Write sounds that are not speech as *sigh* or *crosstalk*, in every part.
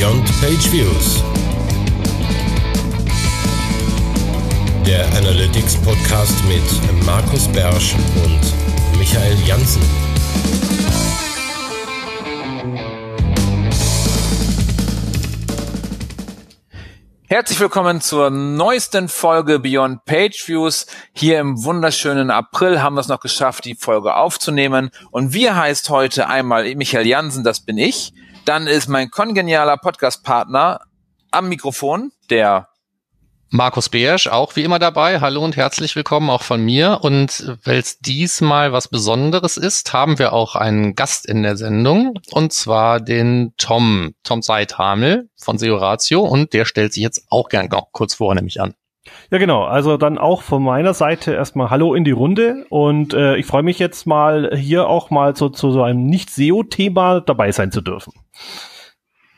Beyond Page Views. Der Analytics Podcast mit Markus Bersch und Michael Janssen. Herzlich willkommen zur neuesten Folge Beyond Page Views. Hier im wunderschönen April haben wir es noch geschafft, die Folge aufzunehmen. Und wir heißt heute einmal Michael Jansen, das bin ich. Dann ist mein kongenialer Podcast-Partner am Mikrofon, der Markus Beersch, auch wie immer dabei. Hallo und herzlich willkommen auch von mir. Und weil es diesmal was Besonderes ist, haben wir auch einen Gast in der Sendung. Und zwar den Tom, Tom Seithamel von SEO Ratio. Und der stellt sich jetzt auch gern kurz vor, nämlich an. Ja, genau. Also dann auch von meiner Seite erstmal Hallo in die Runde. Und äh, ich freue mich jetzt mal hier auch mal so, zu so einem Nicht-SEO-Thema dabei sein zu dürfen.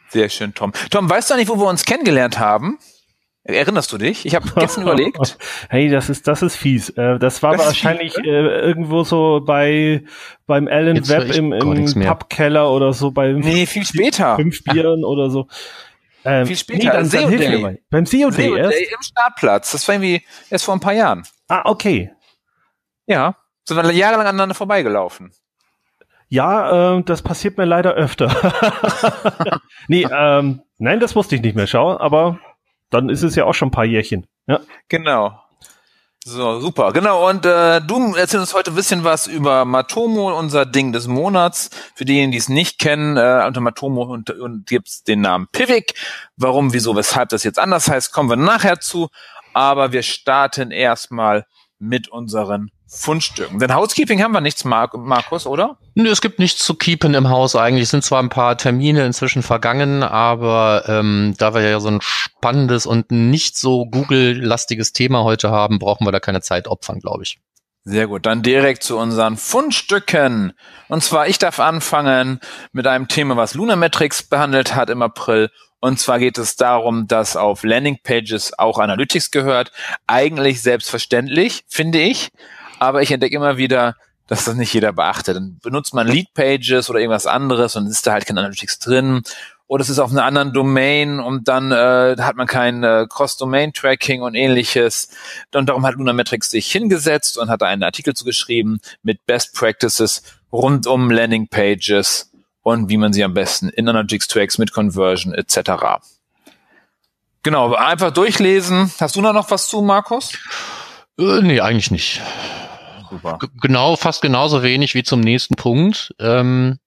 Sehr schön, Tom. Tom, weißt du nicht, wo wir uns kennengelernt haben? Erinnerst du dich? Ich habe gestern *laughs* überlegt. Hey, das ist das ist fies. Äh, das war das wahrscheinlich fies, äh, irgendwo so bei beim Alan Webb im, im Pubkeller oder so bei Nee, viel später. Fünf Bieren oder so. Ähm, viel später. Nee, dann, dann Day. Beim SEO Day, Day im Startplatz. Das war irgendwie erst vor ein paar Jahren. Ah, okay. Ja, sind wir jahrelang aneinander vorbeigelaufen. Ja, äh, das passiert mir leider öfter. *laughs* nee, ähm, nein, das wusste ich nicht mehr. Schau, aber dann ist es ja auch schon ein paar Jährchen. Ja. Genau. So, super. Genau, und äh, du erzählst uns heute ein bisschen was über Matomo, unser Ding des Monats. Für diejenigen, die es nicht kennen, äh, unter Matomo und, und gibt's den Namen Pivik. Warum, wieso, weshalb das jetzt anders heißt, kommen wir nachher zu. Aber wir starten erstmal mit unseren Fundstücken. Denn Housekeeping haben wir nichts, Mark Markus, oder? Nö, es gibt nichts zu keepen im Haus eigentlich. Es sind zwar ein paar Termine inzwischen vergangen, aber ähm, da wir ja so ein spannendes und nicht so Google-lastiges Thema heute haben, brauchen wir da keine Zeit opfern, glaube ich. Sehr gut, dann direkt zu unseren Fundstücken. Und zwar, ich darf anfangen mit einem Thema, was Lunametrics behandelt hat im April. Und zwar geht es darum, dass auf Landingpages auch Analytics gehört. Eigentlich selbstverständlich, finde ich aber ich entdecke immer wieder, dass das nicht jeder beachtet. Dann benutzt man Lead Pages oder irgendwas anderes und ist da halt kein Analytics drin. Oder es ist auf einer anderen Domain und dann äh, hat man kein äh, Cross-Domain-Tracking und ähnliches. Und darum hat Lunametrics sich hingesetzt und hat da einen Artikel zugeschrieben mit Best Practices rund um Landing Pages und wie man sie am besten in Analytics tracks mit Conversion etc. Genau, einfach durchlesen. Hast du noch was zu, Markus? Äh, nee, eigentlich nicht super. genau, fast genauso wenig wie zum nächsten Punkt. Ähm, äh,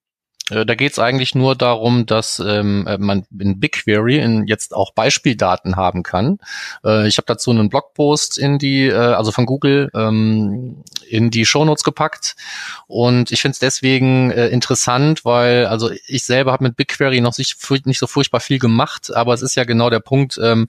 da geht es eigentlich nur darum, dass ähm, äh, man in BigQuery in jetzt auch Beispieldaten haben kann. Äh, ich habe dazu einen Blogpost in die, äh, also von Google, ähm, in die Shownotes gepackt. Und ich finde es deswegen äh, interessant, weil also ich selber habe mit BigQuery noch nicht, nicht so furchtbar viel gemacht, aber es ist ja genau der Punkt, ähm,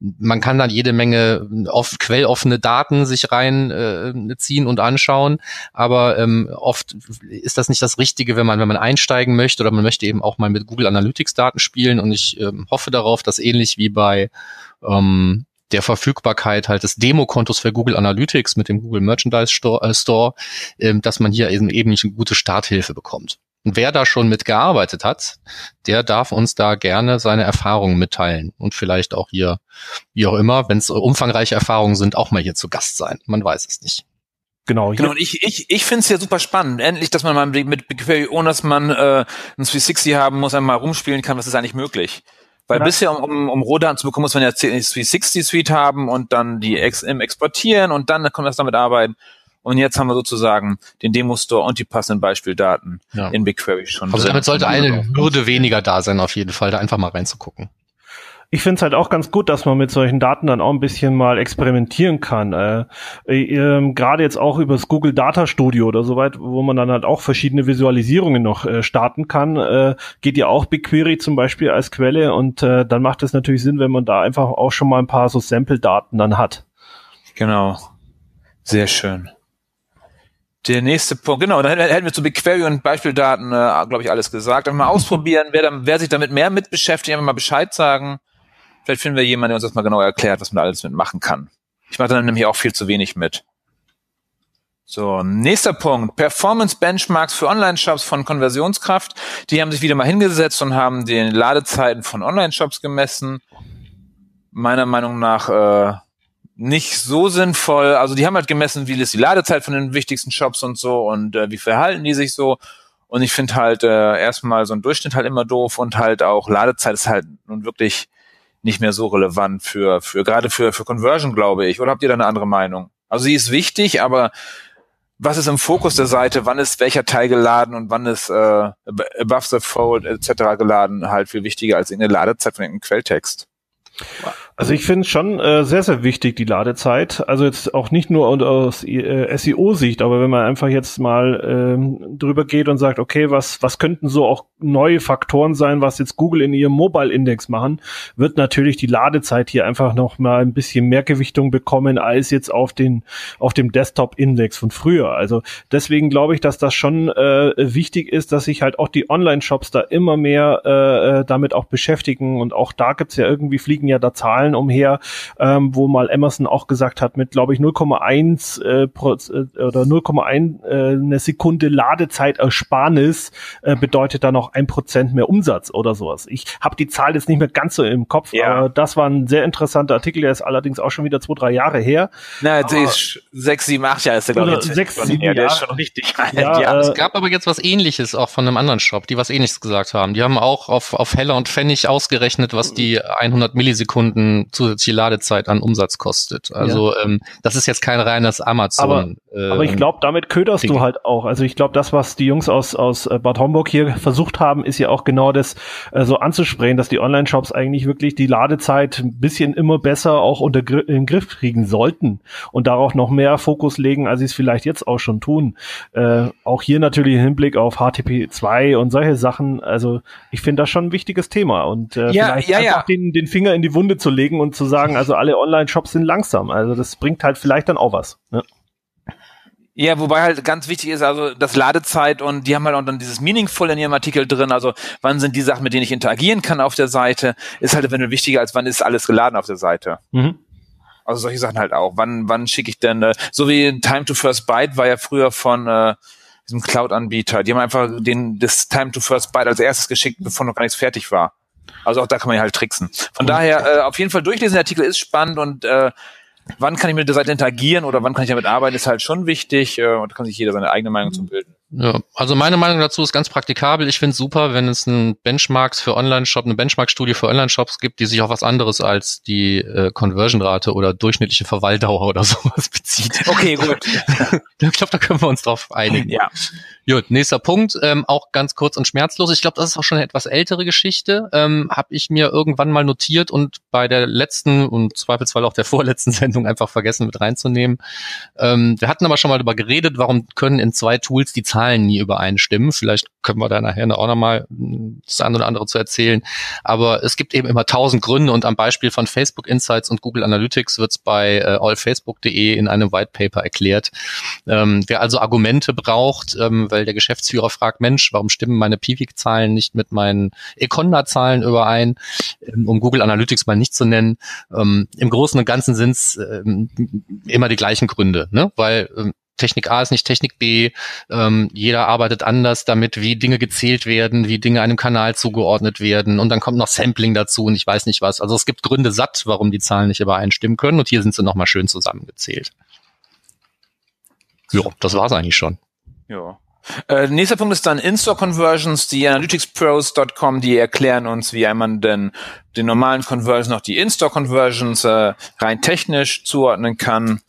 man kann dann jede Menge oft quelloffene Daten sich reinziehen äh, und anschauen, aber ähm, oft ist das nicht das Richtige, wenn man, wenn man einsteigt einsteigen möchte oder man möchte eben auch mal mit Google Analytics Daten spielen und ich ähm, hoffe darauf, dass ähnlich wie bei ähm, der Verfügbarkeit halt des Demokontos für Google Analytics mit dem Google Merchandise Store, äh, Store ähm, dass man hier eben, eben eine gute Starthilfe bekommt. Und wer da schon mitgearbeitet hat, der darf uns da gerne seine Erfahrungen mitteilen und vielleicht auch hier, wie auch immer, wenn es umfangreiche Erfahrungen sind, auch mal hier zu Gast sein. Man weiß es nicht. Genau. Genau, und ich, ich, ich finde es ja super spannend. Endlich, dass man mal mit BigQuery, ohne dass man äh, ein 360 haben muss, einmal rumspielen kann, was ist eigentlich möglich. Weil ja. bisher, um, um, um Rohdaten zu bekommen, muss man ja 360 Suite haben und dann die Ex im exportieren und dann kann man das damit arbeiten. Und jetzt haben wir sozusagen den Demo-Store und die passenden Beispieldaten ja. in BigQuery schon. Also damit sollte eine Hürde weniger da sein, auf jeden Fall, da einfach mal reinzugucken. Ich finde es halt auch ganz gut, dass man mit solchen Daten dann auch ein bisschen mal experimentieren kann. Äh, äh, Gerade jetzt auch über das Google Data Studio oder so weit, wo man dann halt auch verschiedene Visualisierungen noch äh, starten kann, äh, geht ja auch BigQuery zum Beispiel als Quelle und äh, dann macht es natürlich Sinn, wenn man da einfach auch schon mal ein paar so Sample-Daten dann hat. Genau. Sehr schön. Der nächste Punkt, genau, dann hätten wir zu BigQuery und Beispieldaten, äh, glaube ich, alles gesagt. Einfach mal ausprobieren, wer, dann, wer sich damit mehr mit beschäftigt, einfach mal Bescheid sagen. Vielleicht finden wir jemanden, der uns das mal genau erklärt, was man da alles mitmachen kann. Ich mache dann nämlich auch viel zu wenig mit. So, nächster Punkt. Performance Benchmarks für Online-Shops von Konversionskraft. Die haben sich wieder mal hingesetzt und haben die Ladezeiten von Online-Shops gemessen. Meiner Meinung nach äh, nicht so sinnvoll. Also die haben halt gemessen, wie ist die Ladezeit von den wichtigsten Shops und so und äh, wie verhalten die sich so. Und ich finde halt äh, erstmal so ein Durchschnitt halt immer doof und halt auch Ladezeit ist halt nun wirklich nicht mehr so relevant für, für gerade für, für Conversion, glaube ich. Oder habt ihr da eine andere Meinung? Also sie ist wichtig, aber was ist im Fokus der Seite, wann ist welcher Teil geladen und wann ist äh, above the fold etc. geladen, halt viel wichtiger als in der Ladezeit von irgendeinem Quelltext. Also ich finde es schon äh, sehr, sehr wichtig, die Ladezeit. Also jetzt auch nicht nur aus äh, SEO-Sicht, aber wenn man einfach jetzt mal ähm, drüber geht und sagt, okay, was, was könnten so auch neue Faktoren sein, was jetzt Google in ihrem Mobile-Index machen, wird natürlich die Ladezeit hier einfach noch mal ein bisschen mehr Gewichtung bekommen als jetzt auf den auf dem Desktop-Index von früher. Also deswegen glaube ich, dass das schon äh, wichtig ist, dass sich halt auch die Online-Shops da immer mehr äh, äh damit auch beschäftigen und auch da gibt's ja irgendwie fliegen ja da Zahlen Zahlen umher, ähm, wo mal Emerson auch gesagt hat, mit glaube ich 0,1 äh, äh, oder 0,1 äh, eine Sekunde Ladezeitersparnis äh, bedeutet da noch ein Prozent mehr Umsatz oder sowas. Ich habe die Zahl jetzt nicht mehr ganz so im Kopf, ja. aber das war ein sehr interessanter Artikel, der ist allerdings auch schon wieder zwei, drei Jahre her. Na, aber, ist sechs, sieben, acht Jahre ist der, glaube ich. Sechs, sieben Jahre. Der ist schon richtig ja, ja, äh, Es gab aber jetzt was ähnliches auch von einem anderen Shop, die was ähnliches gesagt haben. Die haben auch auf, auf Heller und Pfennig ausgerechnet, was die 100 Millisekunden zusätzliche Ladezeit an Umsatz kostet. Also ja. ähm, das ist jetzt kein reines Amazon. Aber, äh, aber ich glaube, damit köderst Ding. du halt auch. Also ich glaube, das, was die Jungs aus, aus äh, Bad Homburg hier versucht haben, ist ja auch genau das äh, so anzusprechen, dass die Online-Shops eigentlich wirklich die Ladezeit ein bisschen immer besser auch unter Gr in den Griff kriegen sollten und darauf noch mehr Fokus legen, als sie es vielleicht jetzt auch schon tun. Äh, auch hier natürlich im Hinblick auf HTTP 2 und solche Sachen. Also ich finde das schon ein wichtiges Thema und äh, ja, vielleicht ja, einfach ja. Den, den Finger in die Wunde zu legen legen und zu sagen, also alle Online-Shops sind langsam. Also das bringt halt vielleicht dann auch was. Ne? Ja, wobei halt ganz wichtig ist, also das Ladezeit und die haben halt auch dann dieses Meaningful in ihrem Artikel drin, also wann sind die Sachen, mit denen ich interagieren kann auf der Seite, ist halt eventuell wichtiger, als wann ist alles geladen auf der Seite. Mhm. Also solche Sachen halt auch. Wann, wann schicke ich denn, äh, so wie Time to First Byte war ja früher von äh, diesem Cloud-Anbieter. Die haben einfach den, das Time to First Byte als erstes geschickt, bevor noch gar nichts fertig war. Also auch da kann man ja halt tricksen. Von mhm. daher äh, auf jeden Fall durchlesen, der Artikel ist spannend und äh, wann kann ich mit der Seite interagieren oder wann kann ich damit arbeiten, ist halt schon wichtig äh, und da kann sich jeder seine eigene Meinung zu bilden. Ja, also meine Meinung dazu ist ganz praktikabel. Ich finde es super, wenn es ein Benchmarks für Online-Shop, eine Benchmark-Studie für Online-Shops gibt, die sich auf was anderes als die äh, Conversion-Rate oder durchschnittliche Verweildauer oder *laughs* sowas bezieht. Okay, gut. *laughs* ich glaube, da können wir uns drauf einigen. Ja. Gut, nächster Punkt, ähm, auch ganz kurz und schmerzlos. Ich glaube, das ist auch schon eine etwas ältere Geschichte. Ähm, Habe ich mir irgendwann mal notiert und bei der letzten und zweifelsfall auch der *laughs* vorletzten Sendung einfach vergessen mit reinzunehmen. Ähm, wir hatten aber schon mal darüber geredet, warum können in zwei Tools die Zahlen nie übereinstimmen. Vielleicht können wir da nachher auch nochmal das eine oder andere zu erzählen. Aber es gibt eben immer tausend Gründe und am Beispiel von Facebook Insights und Google Analytics wird es bei äh, allfacebook.de in einem White Paper erklärt. Ähm, wer also Argumente braucht, ähm, weil der Geschäftsführer fragt, Mensch, warum stimmen meine Pivik-Zahlen nicht mit meinen Econda-Zahlen überein, ähm, um Google Analytics mal nicht zu nennen. Ähm, Im Großen und Ganzen sind es ähm, immer die gleichen Gründe, ne? weil ähm, Technik A ist nicht Technik B. Ähm, jeder arbeitet anders damit, wie Dinge gezählt werden, wie Dinge einem Kanal zugeordnet werden. Und dann kommt noch Sampling dazu und ich weiß nicht was. Also es gibt Gründe satt, warum die Zahlen nicht übereinstimmen können. Und hier sind sie nochmal schön zusammengezählt. Ja, das war's eigentlich schon. Ja. Äh, nächster Punkt ist dann In-Store Conversions, die analyticspros.com, die erklären uns, wie man denn den normalen Conversions noch die In-Store Conversions äh, rein technisch zuordnen kann.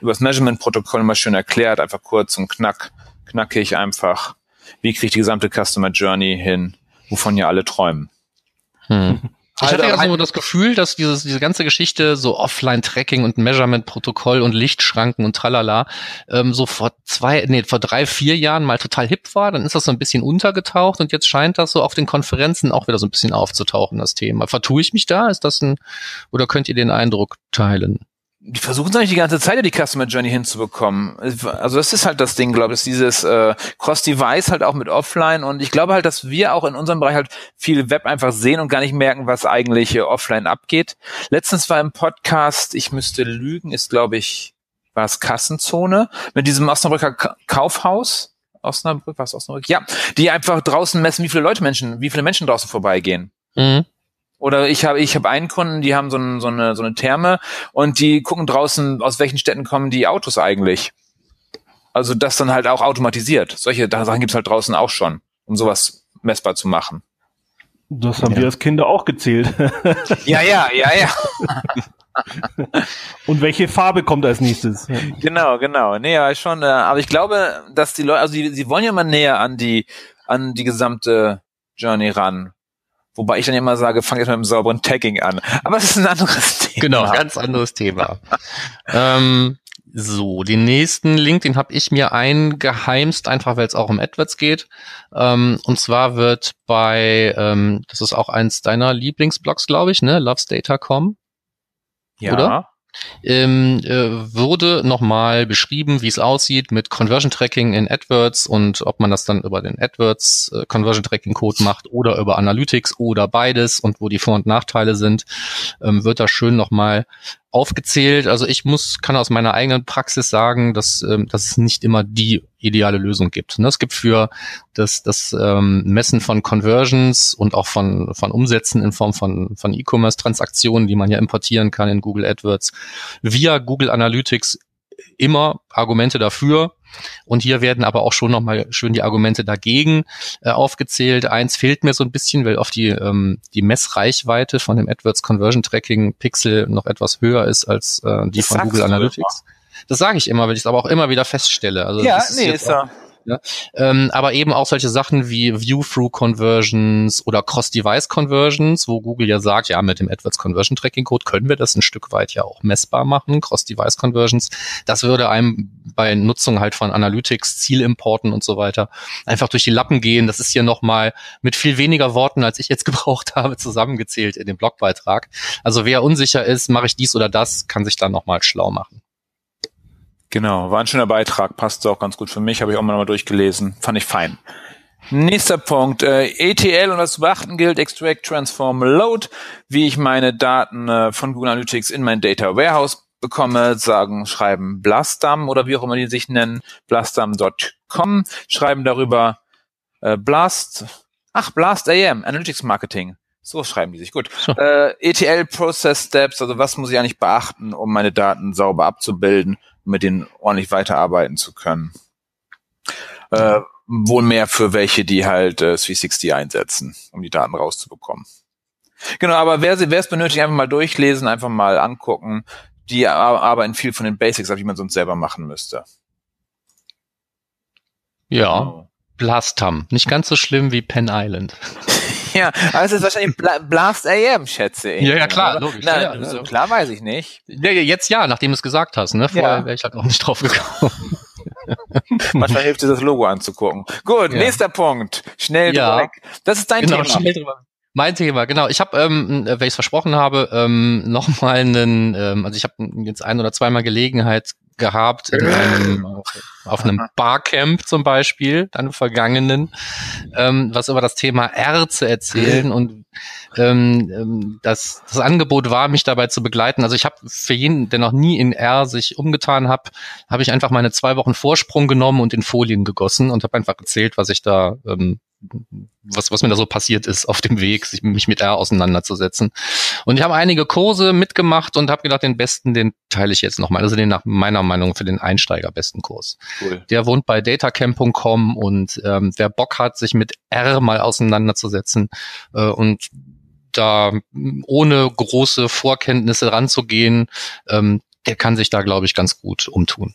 Über das Measurement-Protokoll immer schön erklärt, einfach kurz und knack, knackig einfach. Wie kriege ich die gesamte Customer Journey hin, wovon ja alle träumen. Hm. Ich hatte ja so das Gefühl, dass dieses, diese ganze Geschichte so Offline-Tracking und Measurement-Protokoll und Lichtschranken und tralala ähm, so vor zwei, nee, vor drei, vier Jahren mal total hip war. Dann ist das so ein bisschen untergetaucht und jetzt scheint das so auf den Konferenzen auch wieder so ein bisschen aufzutauchen, das Thema. Vertue ich mich da? Ist das ein, oder könnt ihr den Eindruck teilen? Die versuchen es eigentlich die ganze Zeit, die Customer Journey hinzubekommen. Also das ist halt das Ding, glaube ich, dieses äh, Cross-Device halt auch mit Offline und ich glaube halt, dass wir auch in unserem Bereich halt viel Web einfach sehen und gar nicht merken, was eigentlich äh, offline abgeht. Letztens war im Podcast, ich müsste lügen, ist glaube ich war es Kassenzone, mit diesem Osnabrücker Kaufhaus. Osnabrück, was Osnabrück? Ja, die einfach draußen messen, wie viele Leute Menschen, wie viele Menschen draußen vorbeigehen. Mhm. Oder ich habe ich habe einen Kunden, die haben so, ein, so, eine, so eine Therme und die gucken draußen, aus welchen Städten kommen die Autos eigentlich. Also das dann halt auch automatisiert. Solche Sachen gibt's halt draußen auch schon, um sowas messbar zu machen. Das haben ja. wir als Kinder auch gezählt. *laughs* ja, ja, ja, ja. *laughs* Und welche Farbe kommt als nächstes? Genau, genau. Nee, ja, schon. Äh, aber ich glaube, dass die Leute, also die, sie wollen ja mal näher an die, an die gesamte Journey ran. Wobei ich dann immer sage, fang jetzt mit einem sauberen Tagging an. Aber es ist ein anderes *laughs* Thema. Genau, ganz anderes Thema. *laughs* ähm, so, den nächsten Link, den habe ich mir eingeheimst, einfach weil es auch um AdWords geht. Ähm, und zwar wird bei, ähm, das ist auch eins deiner Lieblingsblogs, glaube ich, ne? Lovesdata.com. Ja. Oder? Ähm, äh, wurde nochmal beschrieben, wie es aussieht mit Conversion Tracking in AdWords und ob man das dann über den AdWords äh, Conversion Tracking Code macht oder über Analytics oder beides und wo die Vor- und Nachteile sind, ähm, wird da schön nochmal aufgezählt. Also ich muss, kann aus meiner eigenen Praxis sagen, dass, ähm, dass es nicht immer die ideale Lösung gibt. Ne? Es gibt für das, das ähm, Messen von Conversions und auch von, von Umsätzen in Form von, von E-Commerce-Transaktionen, die man ja importieren kann in Google AdWords, via Google Analytics immer Argumente dafür. Und hier werden aber auch schon nochmal schön die Argumente dagegen äh, aufgezählt. Eins fehlt mir so ein bisschen, weil oft die, ähm, die Messreichweite von dem AdWords Conversion Tracking Pixel noch etwas höher ist als äh, die das von Google Analytics. Das sage ich immer, weil ich es aber auch immer wieder feststelle. Also ja, nee, ist ja. Ja? Ähm, aber eben auch solche Sachen wie View-Through-Conversions oder Cross-Device-Conversions, wo Google ja sagt, ja, mit dem AdWords Conversion Tracking Code können wir das ein Stück weit ja auch messbar machen, Cross-Device-Conversions. Das würde einem bei Nutzung halt von Analytics, Zielimporten und so weiter einfach durch die Lappen gehen. Das ist hier nochmal mit viel weniger Worten, als ich jetzt *laughs* gebraucht habe, zusammengezählt in dem Blogbeitrag. Also wer unsicher ist, mache ich dies oder das, kann sich dann nochmal schlau machen. Genau, war ein schöner Beitrag, passt auch ganz gut für mich, habe ich auch mal durchgelesen, fand ich fein. Nächster Punkt, äh, ETL und was zu beachten gilt, Extract, Transform, Load, wie ich meine Daten äh, von Google Analytics in mein Data Warehouse bekomme, sagen, schreiben Blastam oder wie auch immer die sich nennen, blastam.com, schreiben darüber äh, Blast, ach, Blast AM, Analytics Marketing. So schreiben die sich, gut. Äh, ETL Process Steps, also was muss ich eigentlich beachten, um meine Daten sauber abzubilden um mit denen ordentlich weiterarbeiten zu können. Äh, wohl mehr für welche, die halt äh, 360 einsetzen, um die Daten rauszubekommen. Genau, aber wer, wer es benötigt, einfach mal durchlesen, einfach mal angucken. Die arbeiten viel von den Basics, wie man sonst selber machen müsste. Ja. Blastam. Nicht ganz so schlimm wie Penn Island. *laughs* ja, aber es ist wahrscheinlich Bla Blast AM, schätze ich. Ja, ja, klar, logisch. Na, ja, so klar weiß ich nicht. Ja, jetzt ja, nachdem du es gesagt hast, ne? Vorher ja. wäre ich halt auch nicht drauf gekommen. *laughs* Manchmal hilft dir das Logo anzugucken. Gut, ja. nächster Punkt. Schnell ja. drüber Das ist dein genau, Thema. Schnell drüber. Mein Thema, genau. Ich habe, ähm, wenn ich es versprochen habe, ähm, nochmal einen, ähm, also ich habe jetzt ein oder zweimal Gelegenheit gehabt in *laughs* einem, auf einem Barcamp zum Beispiel, dann vergangenen, ähm, was über das Thema R zu erzählen und ähm, ähm, das, das Angebot war, mich dabei zu begleiten. Also ich habe für jeden, der noch nie in R sich umgetan hat, habe ich einfach meine zwei Wochen Vorsprung genommen und in Folien gegossen und habe einfach erzählt, was ich da ähm, was, was mir da so passiert ist auf dem Weg, sich, mich mit R auseinanderzusetzen. Und ich habe einige Kurse mitgemacht und habe gedacht, den besten, den teile ich jetzt nochmal. Also den nach meiner Meinung für den Einsteiger besten Kurs. Cool. Der wohnt bei datacamp.com und ähm, wer Bock hat, sich mit R mal auseinanderzusetzen äh, und da ohne große Vorkenntnisse ranzugehen, ähm, der kann sich da, glaube ich, ganz gut umtun.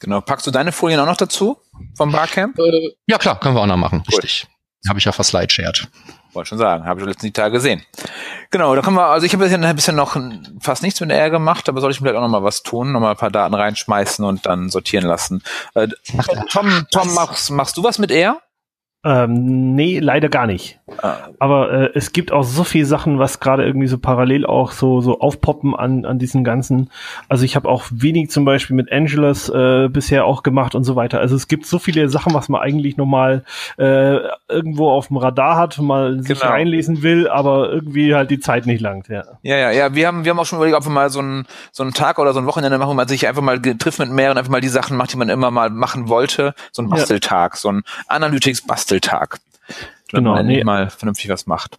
Genau. Packst du deine Folien auch noch dazu vom Barcamp? Äh, ja, klar, können wir auch noch machen. Cool. Richtig. Habe ich ja verslideshared. Wollte schon sagen, habe ich letzten die Tage gesehen. Genau, da können wir, also ich habe bisher, bisher noch fast nichts mit R gemacht, aber soll ich vielleicht auch noch mal was tun, noch mal ein paar Daten reinschmeißen und dann sortieren lassen. Äh, Tom, Tom, machst, machst du was mit R? Ähm, nee, leider gar nicht. Aber äh, es gibt auch so viele Sachen, was gerade irgendwie so parallel auch so so aufpoppen an an diesen ganzen. Also ich habe auch wenig zum Beispiel mit Angelus äh, bisher auch gemacht und so weiter. Also es gibt so viele Sachen, was man eigentlich noch mal äh, irgendwo auf dem Radar hat, mal sich genau. reinlesen will, aber irgendwie halt die Zeit nicht langt. Ja. ja, ja, ja. Wir haben wir haben auch schon überlegt, ob wir mal so einen so einen Tag oder so ein Wochenende machen, wo man sich einfach mal trifft mit mehreren, einfach mal die Sachen macht, die man immer mal machen wollte. So ein Basteltag, ja. so ein Analytics-Basteltag genau, man nee. mal vernünftig was macht.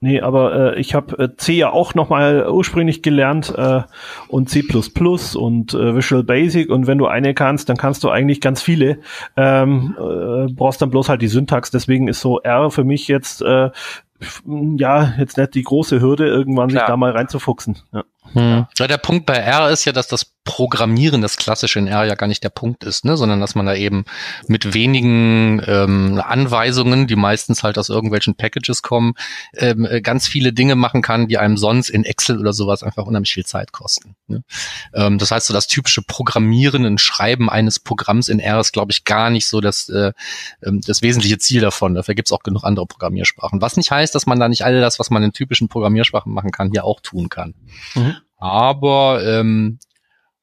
Nee, aber äh, ich habe äh, C ja auch nochmal ursprünglich gelernt äh, und C++ und äh, Visual Basic und wenn du eine kannst, dann kannst du eigentlich ganz viele. Ähm, äh, brauchst dann bloß halt die Syntax, deswegen ist so R für mich jetzt äh, ja jetzt nicht die große Hürde, irgendwann Klar. sich da mal reinzufuchsen. Ja. Hm. Ja, der Punkt bei R ist ja, dass das Programmieren, das klassische in R ja gar nicht der Punkt ist, ne? sondern dass man da eben mit wenigen ähm, Anweisungen, die meistens halt aus irgendwelchen Packages kommen, ähm, äh, ganz viele Dinge machen kann, die einem sonst in Excel oder sowas einfach unheimlich viel Zeit kosten. Ne? Ähm, das heißt, so das typische Programmieren und Schreiben eines Programms in R ist, glaube ich, gar nicht so das, äh, ähm, das wesentliche Ziel davon. Dafür gibt es auch genug andere Programmiersprachen. Was nicht heißt, dass man da nicht all das, was man in typischen Programmiersprachen machen kann, hier auch tun kann. Mhm. Aber ähm,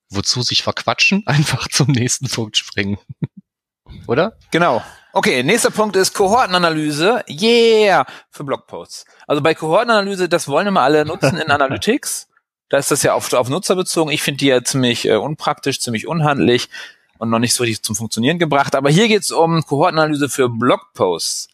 wozu sich verquatschen? *laughs* Einfach zum nächsten Punkt springen. *laughs* Oder? Genau. Okay, nächster Punkt ist Kohortenanalyse. Yeah! Für Blogposts. Also bei Kohortenanalyse, das wollen immer alle nutzen in *laughs* Analytics. Da ist das ja auf, auf Nutzer bezogen. Ich finde die ja ziemlich äh, unpraktisch, ziemlich unhandlich und noch nicht so richtig zum Funktionieren gebracht. Aber hier geht es um Kohortenanalyse für Blogposts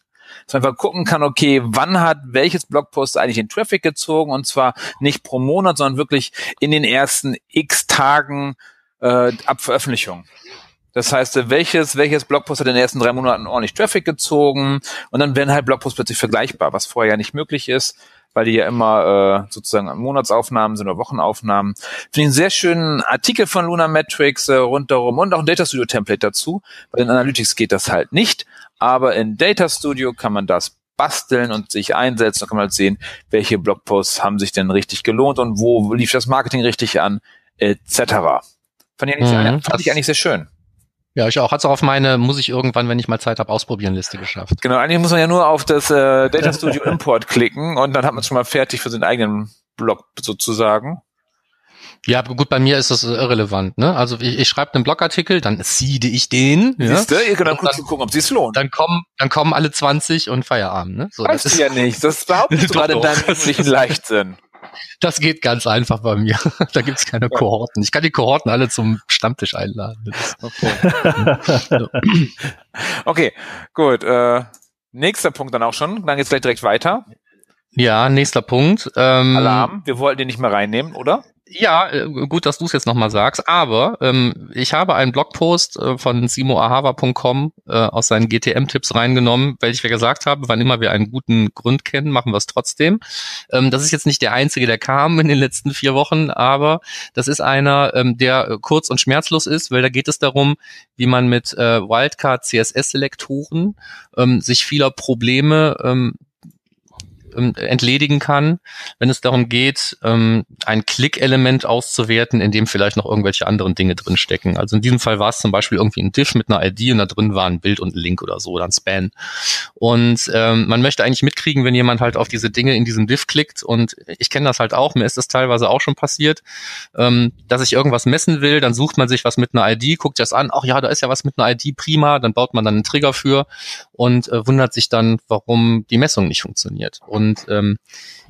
dass man einfach gucken kann, okay, wann hat welches Blogpost eigentlich in Traffic gezogen und zwar nicht pro Monat, sondern wirklich in den ersten x Tagen äh, ab Veröffentlichung. Das heißt, welches, welches Blogpost hat in den ersten drei Monaten ordentlich Traffic gezogen und dann werden halt Blogposts plötzlich vergleichbar, was vorher ja nicht möglich ist, weil die ja immer äh, sozusagen Monatsaufnahmen sind oder Wochenaufnahmen. Finde ich einen sehr schönen Artikel von Luna Metrics äh, rundherum und auch ein Data Studio Template dazu. Bei den Analytics geht das halt nicht, aber in Data Studio kann man das basteln und sich einsetzen. Da kann man halt sehen, welche Blogposts haben sich denn richtig gelohnt und wo lief das Marketing richtig an, etc. Fand ich eigentlich, mhm, fand ich eigentlich sehr schön. Ja, ich auch. Hat's auch auf meine, muss ich irgendwann, wenn ich mal Zeit habe, ausprobieren Liste geschafft. Genau, eigentlich muss man ja nur auf das äh, Data *laughs* Studio Import klicken und dann hat man es schon mal fertig für seinen eigenen Blog sozusagen. Ja, gut, bei mir ist das irrelevant. Ne? Also ich, ich schreibe einen Blogartikel, dann seede ich den. Ja? Siehst du? Ihr könnt dann kurz gucken, ob es lohnt. Dann kommen, dann kommen alle 20 und Feierabend. Ne? So, weißt das ist ja nicht. Das behauptest du *laughs* gerade in deinem üblichen Leichtsinn. Das geht ganz einfach bei mir. *laughs* Da gibt's keine Kohorten. Ich kann die Kohorten alle zum Stammtisch einladen. *laughs* Okay, okay gut. Äh, nächster Punkt dann auch schon. Dann geht's gleich direkt weiter. Ja, nächster Punkt. Ähm, Alarm. Wir wollten den nicht mehr reinnehmen, oder? Ja, äh, gut, dass du es jetzt nochmal sagst, aber ähm, ich habe einen Blogpost äh, von simoahava.com äh, aus seinen GTM-Tipps reingenommen, weil ich ja gesagt habe, wann immer wir einen guten Grund kennen, machen wir es trotzdem. Ähm, das ist jetzt nicht der einzige, der kam in den letzten vier Wochen, aber das ist einer, ähm, der äh, kurz und schmerzlos ist, weil da geht es darum, wie man mit äh, Wildcard CSS-Selektoren ähm, sich vieler Probleme ähm, ähm, entledigen kann, wenn es darum geht, ähm, ein Klick-Element auszuwerten, in dem vielleicht noch irgendwelche anderen Dinge drinstecken. Also in diesem Fall war es zum Beispiel irgendwie ein Diff mit einer ID und da drin war ein Bild und ein Link oder so oder ein Span. Und ähm, man möchte eigentlich mitkriegen, wenn jemand halt auf diese Dinge in diesem Diff klickt und ich kenne das halt auch, mir ist das teilweise auch schon passiert, ähm, dass ich irgendwas messen will, dann sucht man sich was mit einer ID, guckt das an, ach ja, da ist ja was mit einer ID, prima, dann baut man dann einen Trigger für und äh, wundert sich dann, warum die Messung nicht funktioniert. Und und ähm,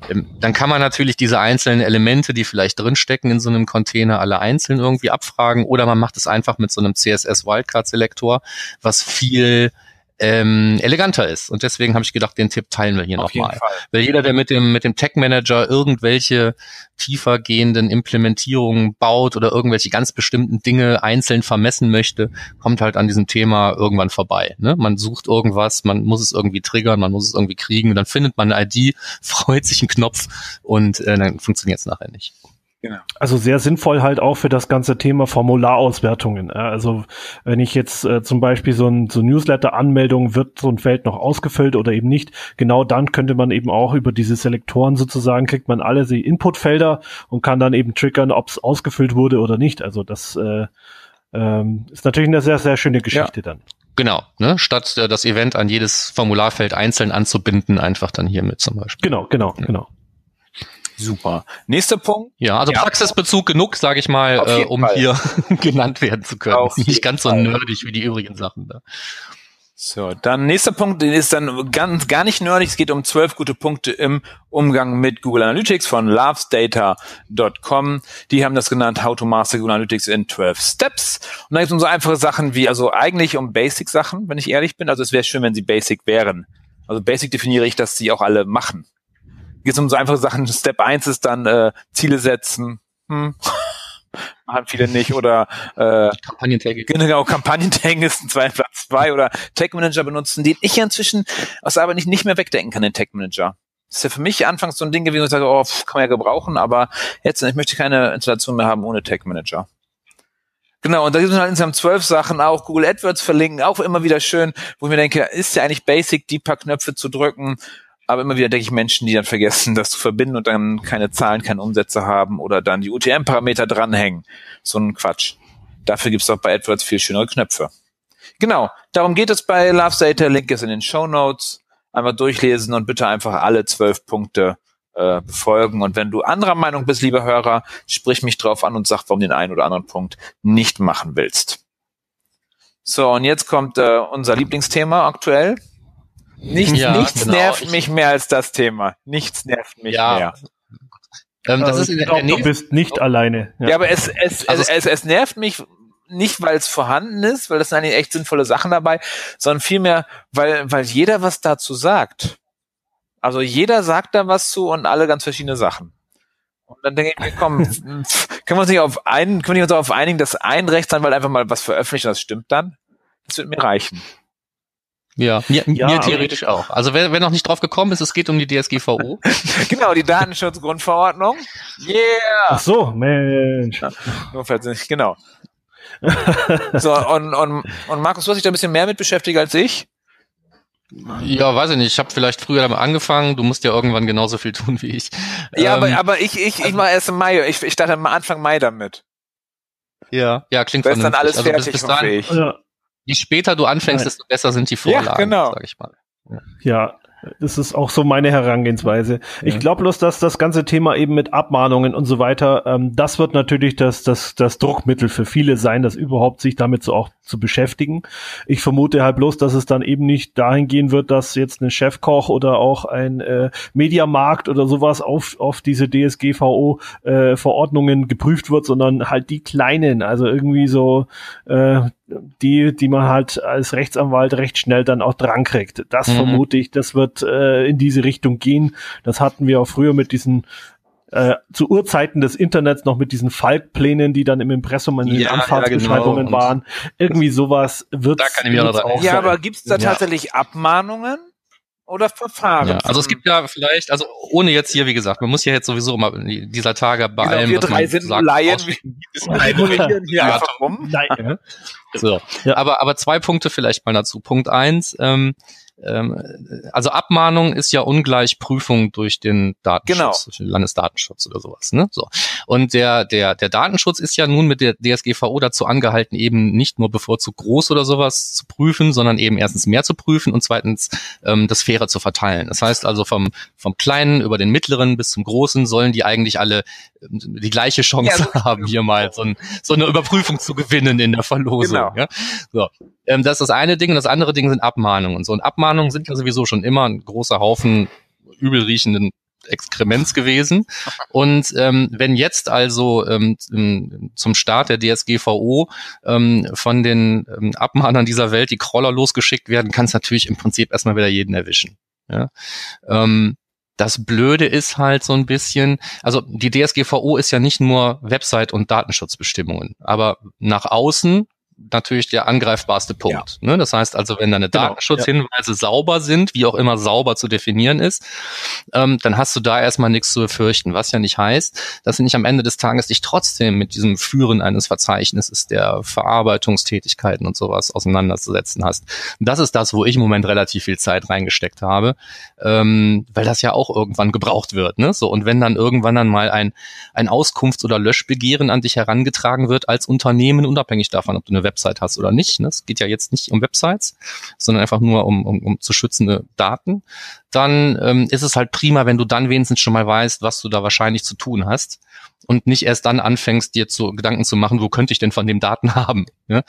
ähm, dann kann man natürlich diese einzelnen Elemente, die vielleicht drinstecken in so einem Container, alle einzeln irgendwie abfragen. Oder man macht es einfach mit so einem CSS Wildcard Selektor, was viel ähm, eleganter ist. Und deswegen habe ich gedacht, den Tipp teilen wir hier nochmal. Weil jeder, der mit dem, mit dem Tech Manager irgendwelche tiefer gehenden Implementierungen baut oder irgendwelche ganz bestimmten Dinge einzeln vermessen möchte, kommt halt an diesem Thema irgendwann vorbei. Ne? Man sucht irgendwas, man muss es irgendwie triggern, man muss es irgendwie kriegen, dann findet man eine ID, *laughs* freut sich einen Knopf und äh, dann funktioniert es nachher nicht. Genau. Also sehr sinnvoll halt auch für das ganze Thema Formularauswertungen. Also wenn ich jetzt äh, zum Beispiel so ein so Newsletter-Anmeldung wird so ein Feld noch ausgefüllt oder eben nicht, genau dann könnte man eben auch über diese Selektoren sozusagen kriegt man alle die Inputfelder und kann dann eben triggern, ob es ausgefüllt wurde oder nicht. Also das äh, ähm, ist natürlich eine sehr, sehr schöne Geschichte ja. dann. Genau, ne? statt äh, das Event an jedes Formularfeld einzeln anzubinden, einfach dann hiermit zum Beispiel. Genau, genau, ja. genau. Super. Nächster Punkt. Ja, also ja. Praxisbezug genug, sage ich mal, äh, um Fall. hier *laughs* genannt werden zu können. Auf Nicht ganz so nerdig wie die übrigen Sachen da. So, dann nächster Punkt ist dann ganz gar nicht nerdig. Es geht um zwölf gute Punkte im Umgang mit Google Analytics von lovesdata.com. Die haben das genannt How to Master Google Analytics in 12 Steps. Und da geht es um so einfache Sachen wie, also eigentlich um Basic-Sachen, wenn ich ehrlich bin. Also es wäre schön, wenn sie Basic wären. Also Basic definiere ich, dass sie auch alle machen. Geht es um so einfache Sachen. Step 1 ist dann äh, Ziele setzen. Hm *laughs* machen viele nicht oder äh, Kampagnentag. Genau, Kampagnentag ist ein zwei, Platz zwei oder Tag Manager benutzen, den ich ja inzwischen aus der Arbeit nicht, nicht mehr wegdenken kann, den Tag Manager. Das ist ja für mich anfangs so ein Ding gewesen, wo ich sage, oh, kann man ja gebrauchen, aber jetzt, ich möchte keine Installation mehr haben ohne Tag Manager. Genau, und da gibt es halt insgesamt zwölf Sachen, auch Google AdWords verlinken, auch immer wieder schön, wo ich mir denke, ist ja eigentlich basic, die paar Knöpfe zu drücken, aber immer wieder denke ich Menschen, die dann vergessen, *laughs* das zu verbinden und dann keine Zahlen, keine Umsätze haben oder dann die UTM-Parameter dranhängen. So ein Quatsch. Dafür gibt's auch bei AdWords viel schönere Knöpfe. Genau, darum geht es bei Love Data. Link ist in den Show Notes. Einmal durchlesen und bitte einfach alle zwölf Punkte äh, befolgen. Und wenn du anderer Meinung bist, lieber Hörer, sprich mich drauf an und sag, warum den einen oder anderen Punkt nicht machen willst. So, und jetzt kommt äh, unser Lieblingsthema aktuell. Nichts, ja, nichts genau. nervt mich mehr als das Thema. Nichts nervt mich ja. mehr. Ähm, das ist in der, glaub, du bist nicht oh. alleine. Ja, ja aber es, es, also es, es, es nervt mich nicht, weil es vorhanden ist, weil das sind eigentlich echt sinnvolle Sachen dabei, sondern vielmehr, weil, weil jeder was dazu sagt. Also jeder sagt da was zu und alle ganz verschiedene Sachen. Und dann denke ich mir, komm, *laughs* können wir uns nicht auf einen, können wir uns auf einigen, dass ein Rechtsanwalt einfach mal was veröffentlicht und das stimmt dann? Das wird mir reichen. Ja, mir, ja, mir theoretisch auch. Also wer, wer noch nicht drauf gekommen ist, es geht um die DSGVO. *laughs* genau, die Datenschutzgrundverordnung. Yeah! Ach so, Mensch. Ja, nur falls nicht, genau. so, und, und, und Markus, du hast dich da ein bisschen mehr mit beschäftigt als ich. Ja, weiß ich nicht. Ich habe vielleicht früher damit angefangen. Du musst ja irgendwann genauso viel tun wie ich. Ja, ähm, aber, aber ich, ich, ich mache erst im Mai. Ich, ich starte Anfang Mai damit. Ja, ja, klingt vernünftig. ist dann alles fertig also bis, bis dahin, ja. Je später du anfängst, desto besser sind die Vorlagen, ja, genau. sag ich mal. Ja, das ist auch so meine Herangehensweise. Ich glaube bloß, dass das ganze Thema eben mit Abmahnungen und so weiter, ähm, das wird natürlich das, das, das Druckmittel für viele sein, das überhaupt sich damit so auch zu beschäftigen. Ich vermute halt bloß, dass es dann eben nicht dahin gehen wird, dass jetzt ein Chefkoch oder auch ein äh, Mediamarkt oder sowas auf, auf diese DSGVO-Verordnungen äh, geprüft wird, sondern halt die kleinen, also irgendwie so äh, die, die man halt als Rechtsanwalt recht schnell dann auch drankriegt. Das mhm. vermute ich, das wird äh, in diese Richtung gehen. Das hatten wir auch früher mit diesen äh, zu Urzeiten des Internets noch mit diesen Falk-Plänen, die dann im Impressum in den ja, Anfahrtsbeschreibungen ja, genau. waren. Irgendwie sowas wird da kann ich mir auch Ja, aber gibt's da tatsächlich Abmahnungen? Oder Verfahren. Ja, also es gibt ja vielleicht, also ohne jetzt hier, wie gesagt, man muss ja jetzt sowieso immer dieser Tage bei genau, allem, wir was drei man sind sagt, Laien, wir hier einfach rum. *laughs* So. Ja. Aber, aber zwei Punkte vielleicht mal dazu. Punkt eins, ähm, ähm, also Abmahnung ist ja ungleich Prüfung durch den Datenschutz, genau. durch den Landesdatenschutz oder sowas. Ne? So. Und der, der, der Datenschutz ist ja nun mit der DSGVO dazu angehalten, eben nicht nur bevorzugt groß oder sowas zu prüfen, sondern eben erstens mehr zu prüfen und zweitens ähm, das fairer zu verteilen. Das heißt also vom, vom kleinen über den mittleren bis zum großen sollen die eigentlich alle ähm, die gleiche Chance ja, *laughs* haben, hier mal so, ein, so eine Überprüfung zu gewinnen in der Verlosung. Genau. Ja? So. Ähm, das ist das eine Ding und das andere Ding sind Abmahnungen. So, und Abmahnungen sind ja sowieso schon immer ein großer Haufen übelriechenden Exkrements gewesen. *laughs* Und ähm, wenn jetzt also ähm, zum Start der DSGVO ähm, von den ähm, Abmahnern dieser Welt die Crawler losgeschickt werden, kann es natürlich im Prinzip erstmal wieder jeden erwischen. Ja? Ähm, das Blöde ist halt so ein bisschen, also die DSGVO ist ja nicht nur Website- und Datenschutzbestimmungen, aber nach außen natürlich der angreifbarste Punkt. Ja. Ne? Das heißt also, wenn deine genau, Datenschutzhinweise ja. sauber sind, wie auch immer sauber zu definieren ist, ähm, dann hast du da erstmal nichts zu befürchten. Was ja nicht heißt, dass du nicht am Ende des Tages dich trotzdem mit diesem Führen eines Verzeichnisses der Verarbeitungstätigkeiten und sowas auseinanderzusetzen hast. Und das ist das, wo ich im Moment relativ viel Zeit reingesteckt habe, ähm, weil das ja auch irgendwann gebraucht wird. Ne? So und wenn dann irgendwann dann mal ein ein Auskunfts- oder Löschbegehren an dich herangetragen wird als Unternehmen, unabhängig davon, ob du eine Website hast oder nicht. Ne? Es geht ja jetzt nicht um Websites, sondern einfach nur um, um, um zu schützende Daten. Dann ähm, ist es halt prima, wenn du dann wenigstens schon mal weißt, was du da wahrscheinlich zu tun hast und nicht erst dann anfängst, dir zu Gedanken zu machen, wo könnte ich denn von dem Daten *laughs* haben. Ja?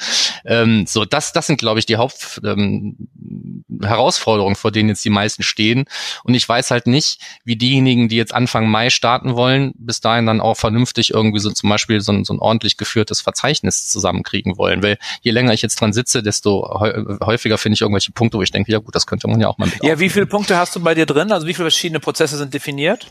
Ähm, so, das, das sind, glaube ich, die Hauptherausforderungen, ähm, vor denen jetzt die meisten stehen. Und ich weiß halt nicht, wie diejenigen, die jetzt Anfang Mai starten wollen, bis dahin dann auch vernünftig irgendwie so zum Beispiel so ein, so ein ordentlich geführtes Verzeichnis zusammenkriegen wollen. Weil je länger ich jetzt dran sitze, desto häufiger finde ich irgendwelche Punkte, wo ich denke, ja gut, das könnte man ja auch mal. Ja, wie viele Punkte hast du bei dir drin? Also wie viele verschiedene Prozesse sind definiert?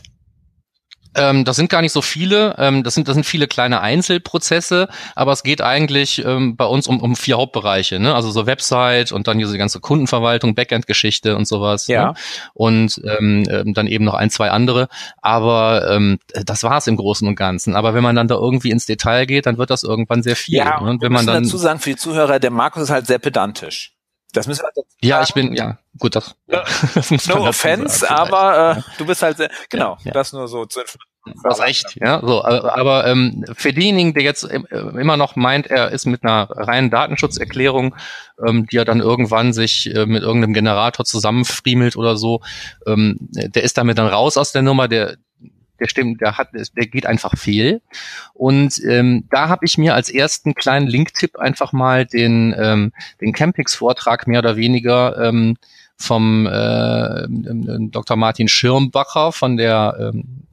Ähm, das sind gar nicht so viele. Ähm, das sind das sind viele kleine Einzelprozesse, aber es geht eigentlich ähm, bei uns um, um vier Hauptbereiche. Ne? Also so Website und dann diese ganze Kundenverwaltung, Backend-Geschichte und sowas. Ja. Ne? Und ähm, ähm, dann eben noch ein, zwei andere. Aber ähm, das war's im Großen und Ganzen. Aber wenn man dann da irgendwie ins Detail geht, dann wird das irgendwann sehr viel. Ja, ne? und wenn man dann dazu sagen für die Zuhörer, der Markus ist halt sehr pedantisch. Das müssen wir halt Ja, ich bin, ja, gut, das, ja. *laughs* das muss No offense, aber äh, du bist halt sehr, genau, ja, ja. das nur so zu Was recht, ja, so, aber, aber ähm, für diejenigen, der jetzt äh, immer noch meint, er ist mit einer reinen Datenschutzerklärung, ähm, die er dann irgendwann sich äh, mit irgendeinem Generator zusammenfriemelt oder so, ähm, der ist damit dann raus aus der Nummer, der der stimmt, der hat, der geht einfach fehl. Und ähm, da habe ich mir als ersten kleinen Link-Tipp einfach mal den ähm, den Campix-Vortrag mehr oder weniger ähm, vom äh, Dr. Martin Schirmbacher von der ähm,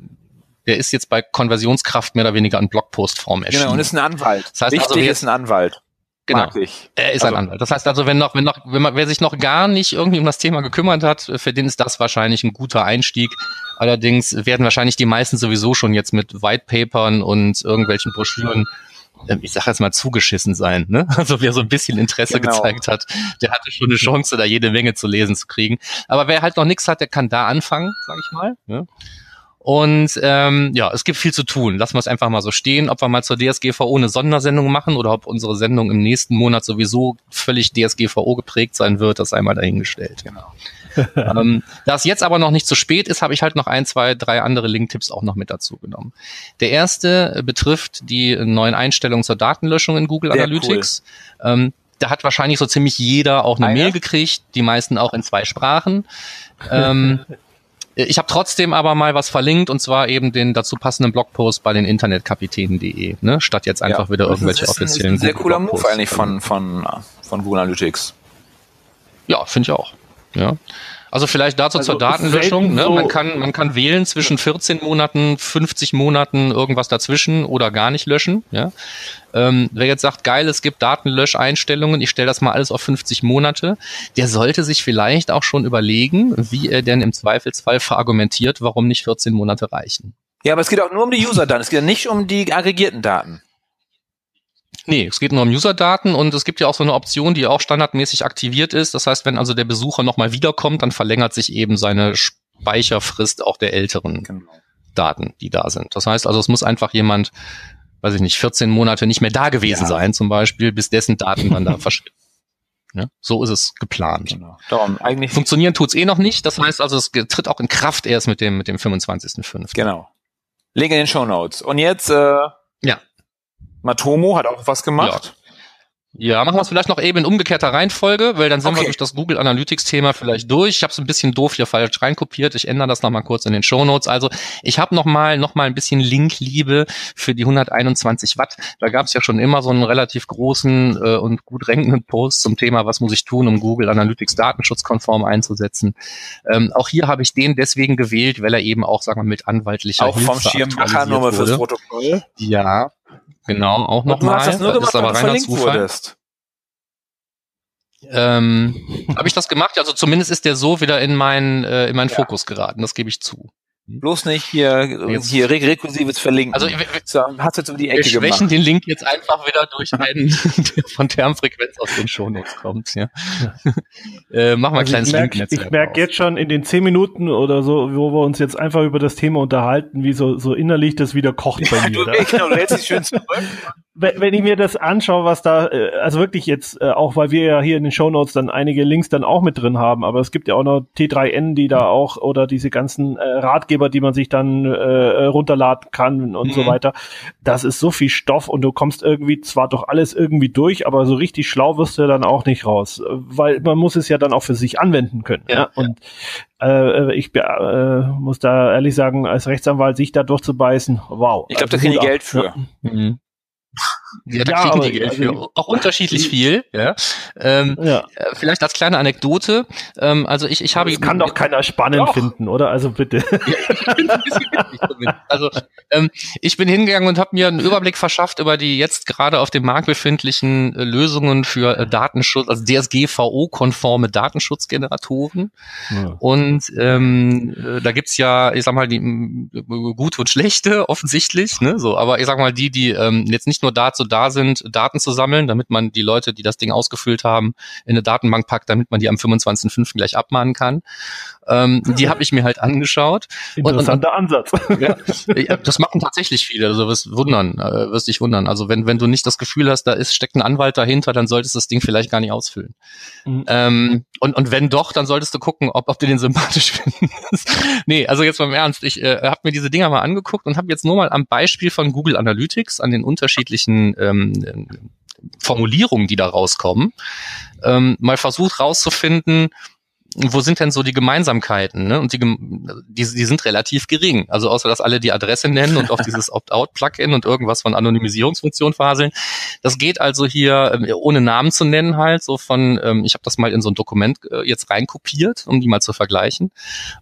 der ist jetzt bei Konversionskraft mehr oder weniger in Blogpostform erschienen. Genau, und ist ein Anwalt. Das heißt, Wichtig also, ist ein Anwalt. Genau. Er ist also, ein Anwalt. Das heißt also, wenn noch, wenn noch, wenn man, wer sich noch gar nicht irgendwie um das Thema gekümmert hat, für den ist das wahrscheinlich ein guter Einstieg. Allerdings werden wahrscheinlich die meisten sowieso schon jetzt mit Whitepapern und irgendwelchen Broschüren ähm, ich sage jetzt mal zugeschissen sein. Ne? *laughs* Also wer so ein bisschen Interesse genau. gezeigt hat, der hatte schon eine Chance, da jede Menge zu lesen zu kriegen. Aber wer halt noch nichts hat, der kann da anfangen, sage ich mal. Ne? Und ähm, ja, es gibt viel zu tun. Lassen wir es einfach mal so stehen, ob wir mal zur DSGVO eine Sondersendung machen oder ob unsere Sendung im nächsten Monat sowieso völlig DSGVO geprägt sein wird, das einmal dahingestellt. Genau. *laughs* ähm, da es jetzt aber noch nicht zu spät ist, habe ich halt noch ein, zwei, drei andere Link-Tipps auch noch mit dazu genommen. Der erste betrifft die neuen Einstellungen zur Datenlöschung in Google Sehr Analytics. Cool. Ähm, da hat wahrscheinlich so ziemlich jeder auch eine ah, Mail gekriegt, die meisten auch in zwei Sprachen. ähm, *laughs* ich habe trotzdem aber mal was verlinkt und zwar eben den dazu passenden Blogpost bei den Internetkapitänen.de, ne? statt jetzt einfach ja, wieder irgendwelche das ist offiziellen. Ein, ist ein sehr cooler Move eigentlich von, von, von Google Analytics. Ja, finde ich auch. Ja. Also vielleicht dazu also zur Datenlöschung. Ne? Man, kann, man kann wählen zwischen 14 Monaten, 50 Monaten, irgendwas dazwischen oder gar nicht löschen. Ja? Ähm, wer jetzt sagt, geil, es gibt Datenlöscheinstellungen, ich stelle das mal alles auf 50 Monate, der sollte sich vielleicht auch schon überlegen, wie er denn im Zweifelsfall verargumentiert, warum nicht 14 Monate reichen. Ja, aber es geht auch nur um die User-Daten, es geht ja nicht um die aggregierten Daten. Nee, es geht nur um User-Daten und es gibt ja auch so eine Option, die auch standardmäßig aktiviert ist. Das heißt, wenn also der Besucher nochmal wiederkommt, dann verlängert sich eben seine Speicherfrist auch der älteren genau. Daten, die da sind. Das heißt also, es muss einfach jemand, weiß ich nicht, 14 Monate nicht mehr da gewesen ja. sein, zum Beispiel, bis dessen Daten dann da *laughs* verschwinden. Ja, so ist es geplant. Genau. Darum, eigentlich Funktionieren tut's eh noch nicht. Das heißt also, es tritt auch in Kraft erst mit dem, mit dem 25.05. Genau. Link in den Show Notes. Und jetzt äh, ja. Matomo hat auch was gemacht. Ja. Ja, machen wir es vielleicht noch eben in umgekehrter Reihenfolge, weil dann sind okay. wir durch das Google Analytics Thema vielleicht durch. Ich habe es ein bisschen doof hier falsch reinkopiert. Ich ändere das nochmal kurz in den Show Notes. Also ich habe nochmal noch mal ein bisschen Linkliebe für die 121 Watt. Da gab es ja schon immer so einen relativ großen äh, und gut renkenden Post zum Thema, was muss ich tun, um Google Analytics datenschutzkonform einzusetzen. Ähm, auch hier habe ich den deswegen gewählt, weil er eben auch, sagen wir, mit anwaltlicher auch Hilfe vom Schirmmacher nur fürs Protokoll. Ja, Genau, auch nochmal. Du hast das nur gemacht, das ist aber reiner Zufall. Wurdest. Ähm, *laughs* Habe ich das gemacht? Also zumindest ist der so wieder in meinen äh, in meinen ja. Fokus geraten. Das gebe ich zu. Bloß nicht hier, jetzt. hier rekursives Verlinken. Also so, hast jetzt um die Ecke wir schwächen gemacht. den Link jetzt einfach wieder durch *laughs* einen, der von Termfrequenz aus den Shownotes kommt. Ja. äh, machen wir also ein kleines Link Ich merke jetzt schon in den zehn Minuten oder so, wo wir uns jetzt einfach über das Thema unterhalten, wie so, so innerlich das wieder kocht bei mir. du, genau, du hältst dich schön zurück. Wenn ich mir das anschaue, was da, äh, also wirklich jetzt, äh, auch weil wir ja hier in den Shownotes dann einige Links dann auch mit drin haben, aber es gibt ja auch noch T3N, die da auch, oder diese ganzen äh, Ratgeber, die man sich dann äh, runterladen kann und mhm. so weiter. Das ist so viel Stoff und du kommst irgendwie zwar doch alles irgendwie durch, aber so richtig schlau wirst du dann auch nicht raus, weil man muss es ja dann auch für sich anwenden können. Ja. ja? Und äh, ich äh, muss da ehrlich sagen, als Rechtsanwalt sich da durchzubeißen, wow. Ich glaube, also, da kriege ich Geld für. Ja. Mhm. Ja, da ja, kriegen die Geld für. Also, auch unterschiedlich viel. Ja. Ähm, ja. Äh, vielleicht als kleine Anekdote. Ähm, also ich, ich habe. Das kann doch keiner spannend doch. finden, oder? Also bitte. Ja, *laughs* also ähm, ich bin hingegangen und habe mir einen Überblick verschafft über die jetzt gerade auf dem Markt befindlichen äh, Lösungen für äh, Datenschutz, also DSGVO-konforme Datenschutzgeneratoren. Ja. Und ähm, äh, da gibt's ja, ich sag mal, die gute und schlechte *laughs* offensichtlich. Ne? So, aber ich sag mal die, die ähm, jetzt nicht nur dazu da sind, Daten zu sammeln, damit man die Leute, die das Ding ausgefüllt haben, in eine Datenbank packt, damit man die am 25.05. gleich abmahnen kann. Ähm, die habe ich mir halt angeschaut. Interessanter *laughs* und, und, Ansatz. *laughs* Ja, das machen tatsächlich viele. Also wirst wundern, äh, wirst dich wundern. Also wenn wenn du nicht das Gefühl hast, da ist steckt ein Anwalt dahinter, dann solltest du das Ding vielleicht gar nicht ausfüllen. Mhm. Ähm, und und wenn doch, dann solltest du gucken, ob ob du den sympathisch *laughs* findest. nee, also jetzt mal im Ernst. Ich äh, habe mir diese Dinger mal angeguckt und habe jetzt nur mal am Beispiel von Google Analytics an den unterschiedlichen ähm, Formulierungen, die da rauskommen, ähm, mal versucht rauszufinden, wo sind denn so die Gemeinsamkeiten? Ne? Und die, die, die sind relativ gering. Also außer dass alle die Adresse nennen und auf dieses *laughs* Opt-out-Plugin und irgendwas von Anonymisierungsfunktion faseln. Das geht also hier, ähm, ohne Namen zu nennen halt, so von, ähm, ich habe das mal in so ein Dokument äh, jetzt reinkopiert, um die mal zu vergleichen.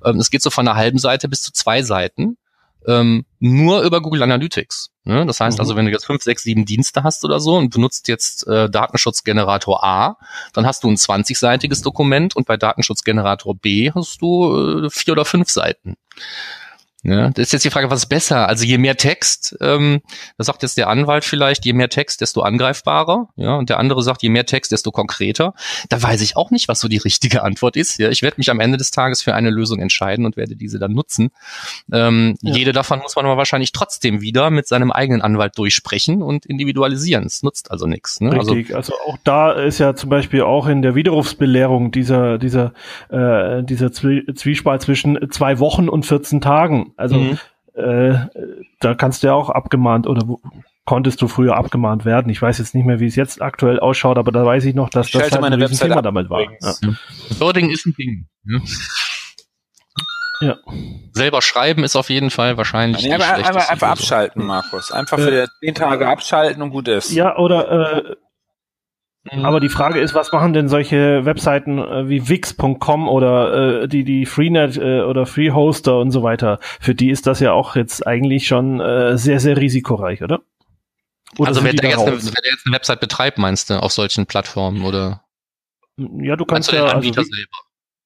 Ähm, es geht so von einer halben Seite bis zu zwei Seiten ähm, nur über Google Analytics. Ne? Das heißt mhm. also, wenn du jetzt fünf, sechs, sieben Dienste hast oder so und benutzt jetzt äh, Datenschutzgenerator A, dann hast du ein 20-seitiges Dokument und bei Datenschutzgenerator B hast du äh, vier oder fünf Seiten. Ja, das ist jetzt die Frage, was ist besser? Also je mehr Text, ähm, das sagt jetzt der Anwalt vielleicht, je mehr Text, desto angreifbarer. Ja, und der andere sagt, je mehr Text, desto konkreter. Da weiß ich auch nicht, was so die richtige Antwort ist. Ja, ich werde mich am Ende des Tages für eine Lösung entscheiden und werde diese dann nutzen. Ähm, ja. Jede davon muss man aber wahrscheinlich trotzdem wieder mit seinem eigenen Anwalt durchsprechen und individualisieren. Es nutzt also nichts. Ne? Richtig. Also, also auch da ist ja zum Beispiel auch in der Widerrufsbelehrung dieser dieser äh, dieser Zwiespalt zwischen zwei Wochen und 14 Tagen also mhm. äh, da kannst du ja auch abgemahnt oder wo, konntest du früher abgemahnt werden. Ich weiß jetzt nicht mehr, wie es jetzt aktuell ausschaut, aber da weiß ich noch, dass ich das halt ein Thema damit war. Ja. Loading ist ein Ding. Ja. Ja. Selber schreiben ist auf jeden Fall wahrscheinlich. Ja, aber einfach, einfach abschalten, Markus. Einfach für äh, zehn Tage abschalten und gut ist. Ja, oder äh, Mhm. Aber die Frage ist, was machen denn solche Webseiten äh, wie Wix.com oder äh, die die Freenet äh, oder Freehoster und so weiter? Für die ist das ja auch jetzt eigentlich schon äh, sehr sehr risikoreich, oder? oder also wer da jetzt, eine, wer jetzt eine Website betreibt, meinst du, auf solchen Plattformen oder? Ja, du kannst ja also,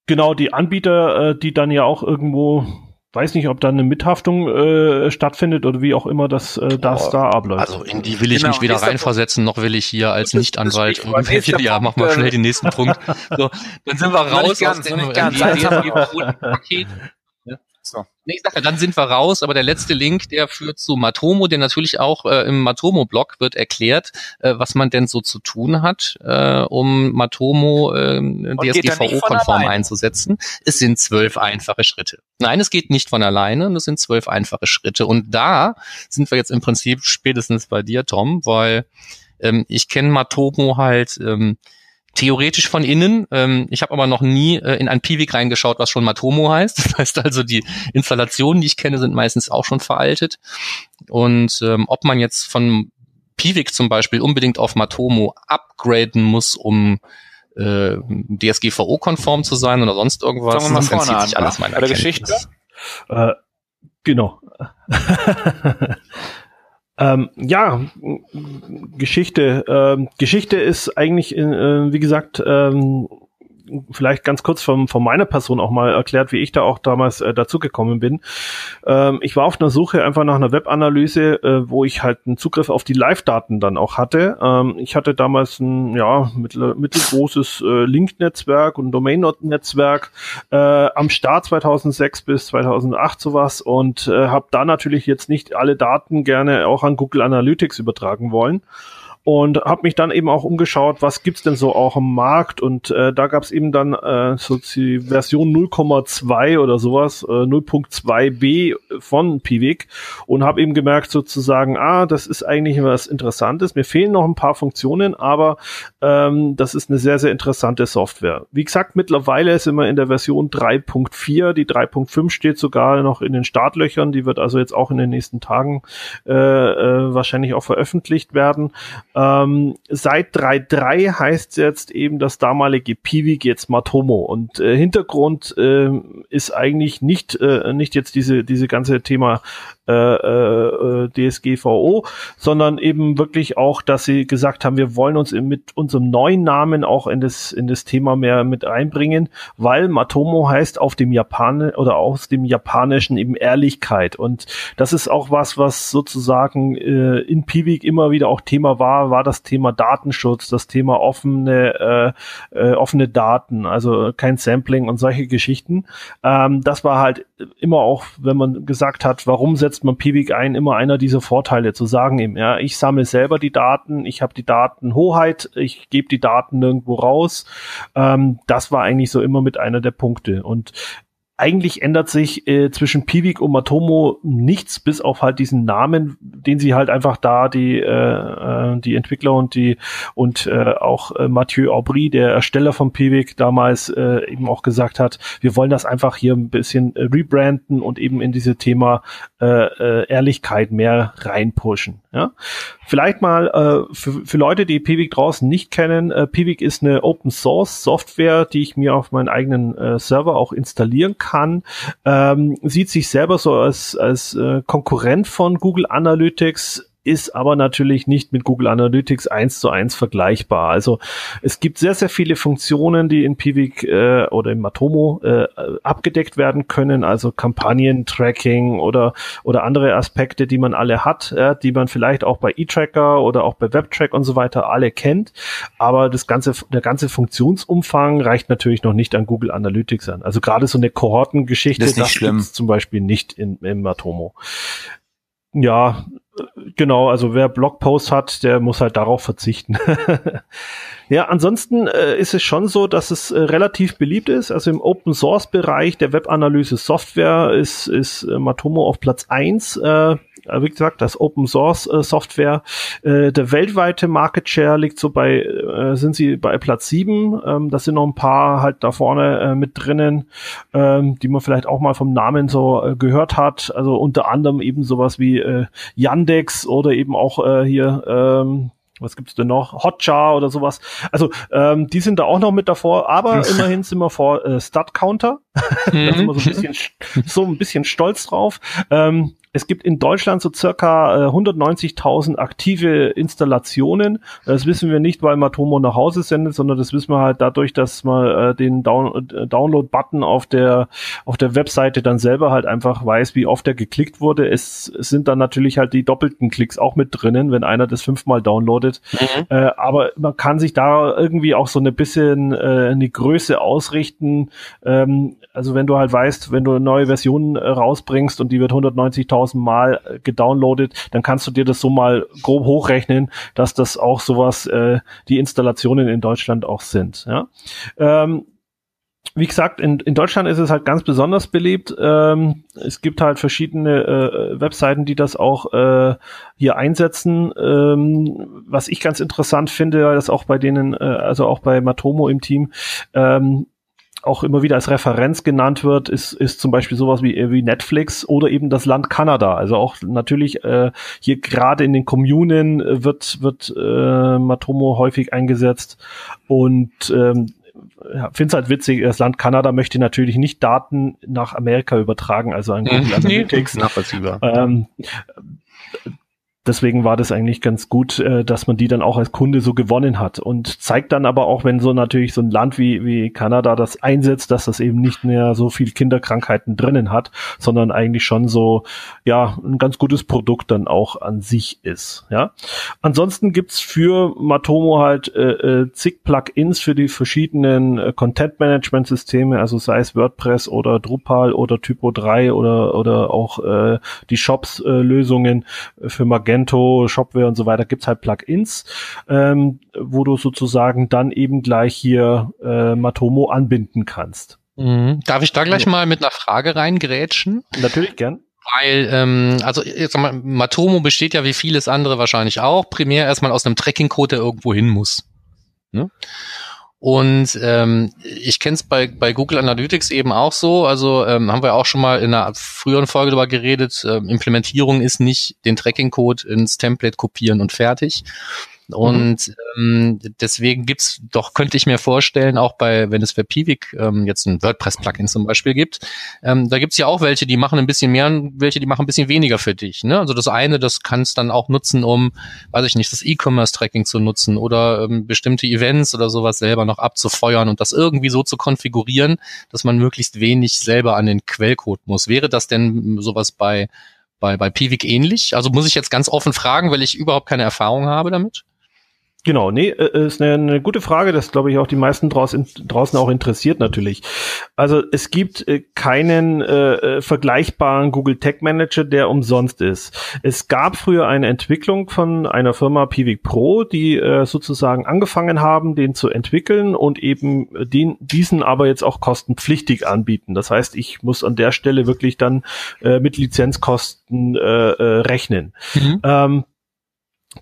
genau die Anbieter, äh, die dann ja auch irgendwo weiß nicht, ob da eine Mithaftung äh, stattfindet oder wie auch immer das, äh, das da abläuft. Also in die will ich genau, mich weder reinversetzen, noch will ich hier als Nichtanwalt irgendwelche, *laughs* ja, mach mal schnell den nächsten Punkt. So, dann sind wir raus aus dem Paket. So. Nee, ich sag ja, dann sind wir raus, aber der letzte Link, der führt zu Matomo, der natürlich auch äh, im Matomo-Blog wird erklärt, äh, was man denn so zu tun hat, äh, um Matomo äh, DSGVO-konform einzusetzen. Es sind zwölf einfache Schritte. Nein, es geht nicht von alleine, es sind zwölf einfache Schritte. Und da sind wir jetzt im Prinzip spätestens bei dir, Tom, weil ähm, ich kenne Matomo halt ähm, theoretisch von innen. Ähm, ich habe aber noch nie äh, in ein Piwik reingeschaut, was schon Matomo heißt. *laughs* Das heißt also, die Installationen, die ich kenne, sind meistens auch schon veraltet. Und ähm, ob man jetzt von Piwik zum Beispiel unbedingt auf Matomo upgraden muss, um äh, DSGVO-konform zu sein oder sonst irgendwas, das entzieht sich alles meiner Geschichte. Äh, genau. *laughs* Ähm, ja, Geschichte. Ähm, Geschichte ist eigentlich, äh, wie gesagt, ähm, vielleicht ganz kurz von, von meiner Person auch mal erklärt, wie ich da auch damals äh, dazugekommen bin. Ähm, ich war auf einer Suche einfach nach einer Webanalyse, äh, wo ich halt einen Zugriff auf die Live-Daten dann auch hatte. Ähm, ich hatte damals ein ja, mittel, mittelgroßes äh, Link-Netzwerk und Domain-Netzwerk äh, am Start 2006 bis 2008 sowas und äh, habe da natürlich jetzt nicht alle Daten gerne auch an Google Analytics übertragen wollen und habe mich dann eben auch umgeschaut, was gibt's denn so auch im Markt und äh, da gab's eben dann äh, so die Version 0,2 oder sowas, äh, 0.2b von Piwik und habe eben gemerkt sozusagen, ah, das ist eigentlich was Interessantes. Mir fehlen noch ein paar Funktionen, aber ähm, das ist eine sehr, sehr interessante Software. Wie gesagt, mittlerweile sind wir in der Version 3.4, die 3.5 steht sogar noch in den Startlöchern, die wird also jetzt auch in den nächsten Tagen äh, äh, wahrscheinlich auch veröffentlicht werden. Ähm, seit 3.3 heißt jetzt eben das damalige Piwik jetzt Matomo und äh, Hintergrund äh, ist eigentlich nicht äh, nicht jetzt diese diese ganze Thema äh, äh, DSGVO, sondern eben wirklich auch, dass sie gesagt haben, wir wollen uns mit unserem neuen Namen auch in das in das Thema mehr mit einbringen, weil Matomo heißt auf dem Japan oder aus dem Japanischen eben Ehrlichkeit und das ist auch was, was sozusagen äh, in Piwik immer wieder auch Thema war, war das Thema Datenschutz, das Thema offene äh, äh, offene Daten, also kein Sampling und solche Geschichten. Ähm, das war halt immer auch, wenn man gesagt hat, warum setzt setzt man Piwik ein, immer einer dieser Vorteile zu sagen eben, ja, ich sammle selber die Daten, ich habe die Datenhoheit, ich gebe die Daten nirgendwo raus. Ähm, das war eigentlich so immer mit einer der Punkte. Und eigentlich ändert sich äh, zwischen Piwik und Matomo nichts, bis auf halt diesen Namen, den sie halt einfach da die äh, äh, die Entwickler und die und äh, auch äh, Mathieu Aubry, der Ersteller von Piwik, damals äh, eben auch gesagt hat, wir wollen das einfach hier ein bisschen äh, rebranden und eben in diese Thema äh, äh, Ehrlichkeit mehr reinpushen. Ja, vielleicht mal äh, für, für Leute, die Piwik draußen nicht kennen, äh, Piwik ist eine Open Source Software, die ich mir auf meinen eigenen äh, Server auch installieren kann kann, ähm, sieht sich selber so als, als äh, Konkurrent von Google Analytics, ist aber natürlich nicht mit Google Analytics eins zu eins vergleichbar. Also es gibt sehr, sehr viele Funktionen, die in Piwik äh, oder in Matomo äh, abgedeckt werden können, also Kampagnen-Tracking oder, oder andere Aspekte, die man alle hat, äh, die man vielleicht auch bei eTracker oder auch bei WebTrack und so weiter alle kennt. Aber das ganze, der ganze Funktionsumfang reicht natürlich noch nicht an Google Analytics an. Also gerade so eine Kohortengeschichte, das, das zum Beispiel nicht in, in Matomo. Ja, Genau, also wer Blogpost hat, der muss halt darauf verzichten. *laughs* ja, ansonsten äh, ist es schon so, dass es äh, relativ beliebt ist. Also im Open Source Bereich der Webanalyse Software ist, ist äh, Matomo auf Platz eins. Äh, wie gesagt, das Open Source äh, Software. Äh, der weltweite Market Share liegt so bei, äh, sind sie bei Platz sieben. Ähm, das sind noch ein paar halt da vorne äh, mit drinnen, ähm, die man vielleicht auch mal vom Namen so äh, gehört hat. Also unter anderem eben sowas wie äh, Yandex oder eben auch äh, hier ähm, was gibt's denn noch? Hotjar oder sowas. Also ähm, die sind da auch noch mit davor, aber immerhin sind wir vor äh, Stat Counter. da sind wir so ein bisschen so ein bisschen stolz drauf. Ähm, es gibt in Deutschland so circa äh, 190.000 aktive Installationen. Das wissen wir nicht, weil Matomo nach Hause sendet, sondern das wissen wir halt dadurch, dass man äh, den Down äh, Download-Button auf der auf der Webseite dann selber halt einfach weiß, wie oft er geklickt wurde. Es, es sind dann natürlich halt die doppelten Klicks auch mit drinnen, wenn einer das fünfmal downloadet. Mhm. Äh, aber man kann sich da irgendwie auch so eine bisschen äh, eine Größe ausrichten. Ähm, also wenn du halt weißt, wenn du eine neue Version äh, rausbringst und die wird 190.000 10.000 Mal äh, gedownloadet, dann kannst du dir das so mal grob hochrechnen, dass das auch sowas äh, die Installationen in Deutschland auch sind. Ja? Ähm, wie gesagt, in, in Deutschland ist es halt ganz besonders beliebt. Ähm, es gibt halt verschiedene äh, Webseiten, die das auch äh, hier einsetzen. Ähm, was ich ganz interessant finde, dass auch bei denen, äh, also auch bei Matomo im Team, ähm, auch immer wieder als Referenz genannt wird, ist, ist zum Beispiel sowas wie, wie Netflix oder eben das Land Kanada. Also auch natürlich äh, hier gerade in den Kommunen wird, wird äh, Matomo häufig eingesetzt und ähm, ja, finde es halt witzig, das Land Kanada möchte natürlich nicht Daten nach Amerika übertragen, also an Google *laughs* Analytics. Nachvollziehbar. Ähm, deswegen war das eigentlich ganz gut, äh, dass man die dann auch als Kunde so gewonnen hat und zeigt dann aber auch, wenn so natürlich so ein Land wie, wie Kanada das einsetzt, dass das eben nicht mehr so viel Kinderkrankheiten drinnen hat, sondern eigentlich schon so, ja, ein ganz gutes Produkt dann auch an sich ist, ja. Ansonsten gibt's für Matomo halt äh, äh, zig Plugins für die verschiedenen äh, Content-Management-Systeme, also sei es WordPress oder Drupal oder Typo 3 oder, oder auch äh, die Shops-Lösungen äh, für Magento Magento, Shopware und so weiter gibt's halt Plugins, ähm, wo du sozusagen dann eben gleich hier äh, Matomo anbinden kannst. Mhm. Darf ich da gleich ja. mal mit einer Frage reingrätschen? Natürlich gern. Weil, ähm, also jetzt mal, Matomo besteht ja wie vieles andere wahrscheinlich auch, primär erstmal aus einem Tracking-Code, der irgendwo hin muss. Ne? Und ähm, ich kenne es bei, bei Google Analytics eben auch so. Also ähm, haben wir auch schon mal in einer früheren Folge darüber geredet. Ähm, Implementierung ist nicht den Tracking-Code ins Template kopieren und fertig. Und mhm. ähm, deswegen gibt's doch, könnte ich mir vorstellen, auch bei, wenn es für Piwik ähm, jetzt ein WordPress-Plugin zum Beispiel gibt, ähm, da gibt's ja auch welche, die machen ein bisschen mehr und welche, die machen ein bisschen weniger für dich. Ne? Also das eine, das kannst dann auch nutzen, um, weiß ich nicht, das E-Commerce-Tracking zu nutzen oder ähm, bestimmte Events oder sowas selber noch abzufeuern und das irgendwie so zu konfigurieren, dass man möglichst wenig selber an den Quellcode muss. Wäre das denn sowas bei bei, bei Piwik ähnlich? Also muss ich jetzt ganz offen fragen, weil ich überhaupt keine Erfahrung habe damit? Genau, nee, äh, äh, ist eine, eine gute Frage, das glaube ich auch die meisten draußen, draußen auch interessiert natürlich. Also es gibt äh, keinen äh, vergleichbaren Google Tag Manager, der umsonst ist. Es gab früher eine Entwicklung von einer Firma Pivik Pro, die äh, sozusagen angefangen haben, den zu entwickeln und eben den, diesen aber jetzt auch kostenpflichtig anbieten. Das heißt, ich muss an der Stelle wirklich dann äh, mit Lizenzkosten äh, äh, rechnen. Mhm. Ähm,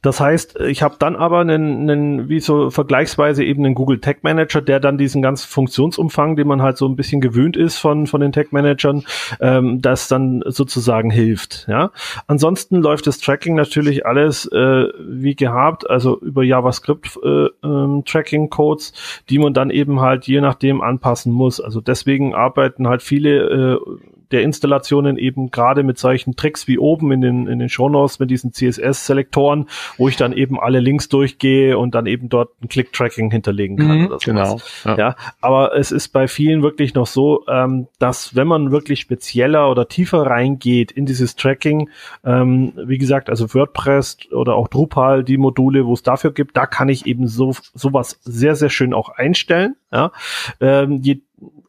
das heißt, ich habe dann aber einen, einen, wie so vergleichsweise eben einen Google Tag Manager, der dann diesen ganzen Funktionsumfang, den man halt so ein bisschen gewöhnt ist von, von den Tag Managern, ähm, das dann sozusagen hilft. Ja, ansonsten läuft das Tracking natürlich alles äh, wie gehabt, also über JavaScript äh, ähm, Tracking Codes, die man dann eben halt je nachdem anpassen muss. Also deswegen arbeiten halt viele äh, der Installationen eben gerade mit solchen Tricks wie oben in den, in den Shownotes mit diesen CSS-Selektoren, wo ich dann eben alle Links durchgehe und dann eben dort ein Click-Tracking hinterlegen kann. Mhm, oder sowas. Genau. Ja. ja. aber es ist bei vielen wirklich noch so, ähm, dass wenn man wirklich spezieller oder tiefer reingeht in dieses Tracking, ähm, wie gesagt, also WordPress oder auch Drupal, die Module, wo es dafür gibt, da kann ich eben so sowas sehr, sehr schön auch einstellen. Ja. Ähm, je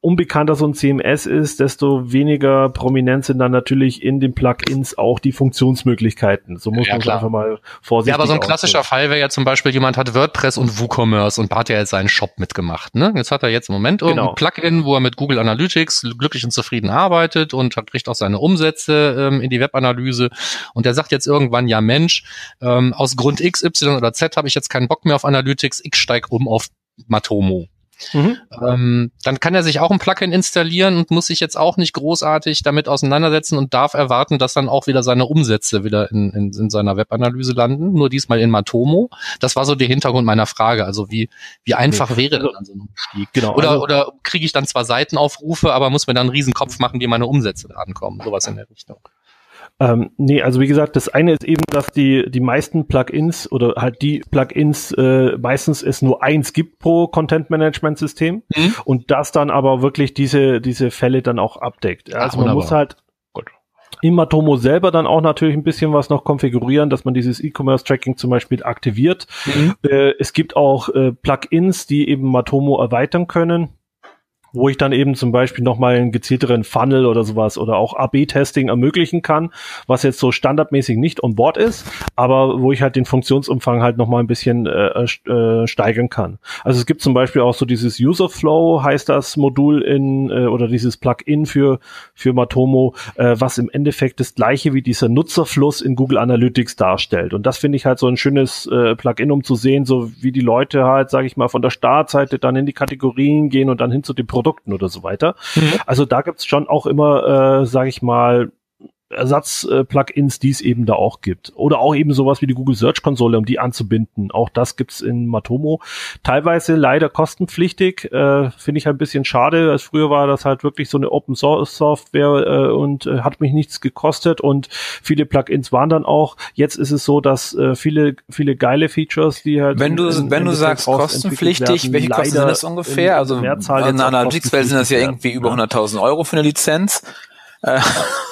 unbekannter so ein CMS ist, desto weniger prominent sind dann natürlich in den Plugins auch die Funktionsmöglichkeiten. So muss ja, man einfach mal vorsichtig Ja, aber so ein klassischer. Fall wäre ja zum Beispiel, jemand hat WordPress und WooCommerce und hat ja jetzt seinen Shop mitgemacht. Ne? Jetzt hat er jetzt im Moment genau. ein Plugin, wo er mit Google Analytics glücklich und zufrieden arbeitet und kriegt auch seine Umsätze ähm, in die Webanalyse. Und der sagt jetzt irgendwann, ja Mensch, ähm, aus Grund X, Y oder Z habe ich jetzt keinen Bock mehr auf Analytics, ich steig um auf Matomo. Mhm. Ähm, dann kann er sich auch ein Plugin installieren und muss sich jetzt auch nicht großartig damit auseinandersetzen und darf erwarten, dass dann auch wieder seine Umsätze wieder in, in, in seiner Webanalyse landen, nur diesmal in Matomo. Das war so der Hintergrund meiner Frage. Also wie, wie einfach nee. wäre also, dann so ein Umstieg? Genau, oder also, oder kriege ich dann zwar Seitenaufrufe, aber muss mir dann einen Riesenkopf machen, wie meine Umsätze da ankommen. Sowas in der Richtung. Ähm, nee, also wie gesagt, das eine ist eben, dass die, die meisten Plugins oder halt die Plugins äh, meistens es nur eins gibt pro Content Management System mhm. und das dann aber wirklich diese, diese Fälle dann auch abdeckt. Also Ach, man muss halt im Matomo selber dann auch natürlich ein bisschen was noch konfigurieren, dass man dieses E-Commerce-Tracking zum Beispiel aktiviert. Mhm. Äh, es gibt auch äh, Plugins, die eben Matomo erweitern können wo ich dann eben zum Beispiel nochmal einen gezielteren Funnel oder sowas oder auch AB-Testing ermöglichen kann, was jetzt so standardmäßig nicht on board ist, aber wo ich halt den Funktionsumfang halt nochmal ein bisschen äh, äh, steigern kann. Also es gibt zum Beispiel auch so dieses User Flow, heißt das Modul in äh, oder dieses Plugin für für Matomo, äh, was im Endeffekt das gleiche wie dieser Nutzerfluss in Google Analytics darstellt. Und das finde ich halt so ein schönes äh, Plugin, um zu sehen, so wie die Leute halt, sage ich mal, von der Startseite dann in die Kategorien gehen und dann hin zu den Produkten oder so weiter. Mhm. Also da gibt's schon auch immer, äh, sage ich mal, Ersatz-Plugins, die es eben da auch gibt. Oder auch eben sowas wie die Google Search Konsole, um die anzubinden. Auch das gibt's in Matomo. Teilweise leider kostenpflichtig. Äh, Finde ich halt ein bisschen schade. Als früher war das halt wirklich so eine Open Source Software äh, und äh, hat mich nichts gekostet und viele Plugins waren dann auch. Jetzt ist es so, dass äh, viele, viele geile Features, die halt. Wenn du, in, wenn in du sagst kostenpflichtig, welche Kosten sind das ungefähr? Also in einer Analytics-Welt sind das ja irgendwie über 100.000 Euro für eine Lizenz. *laughs*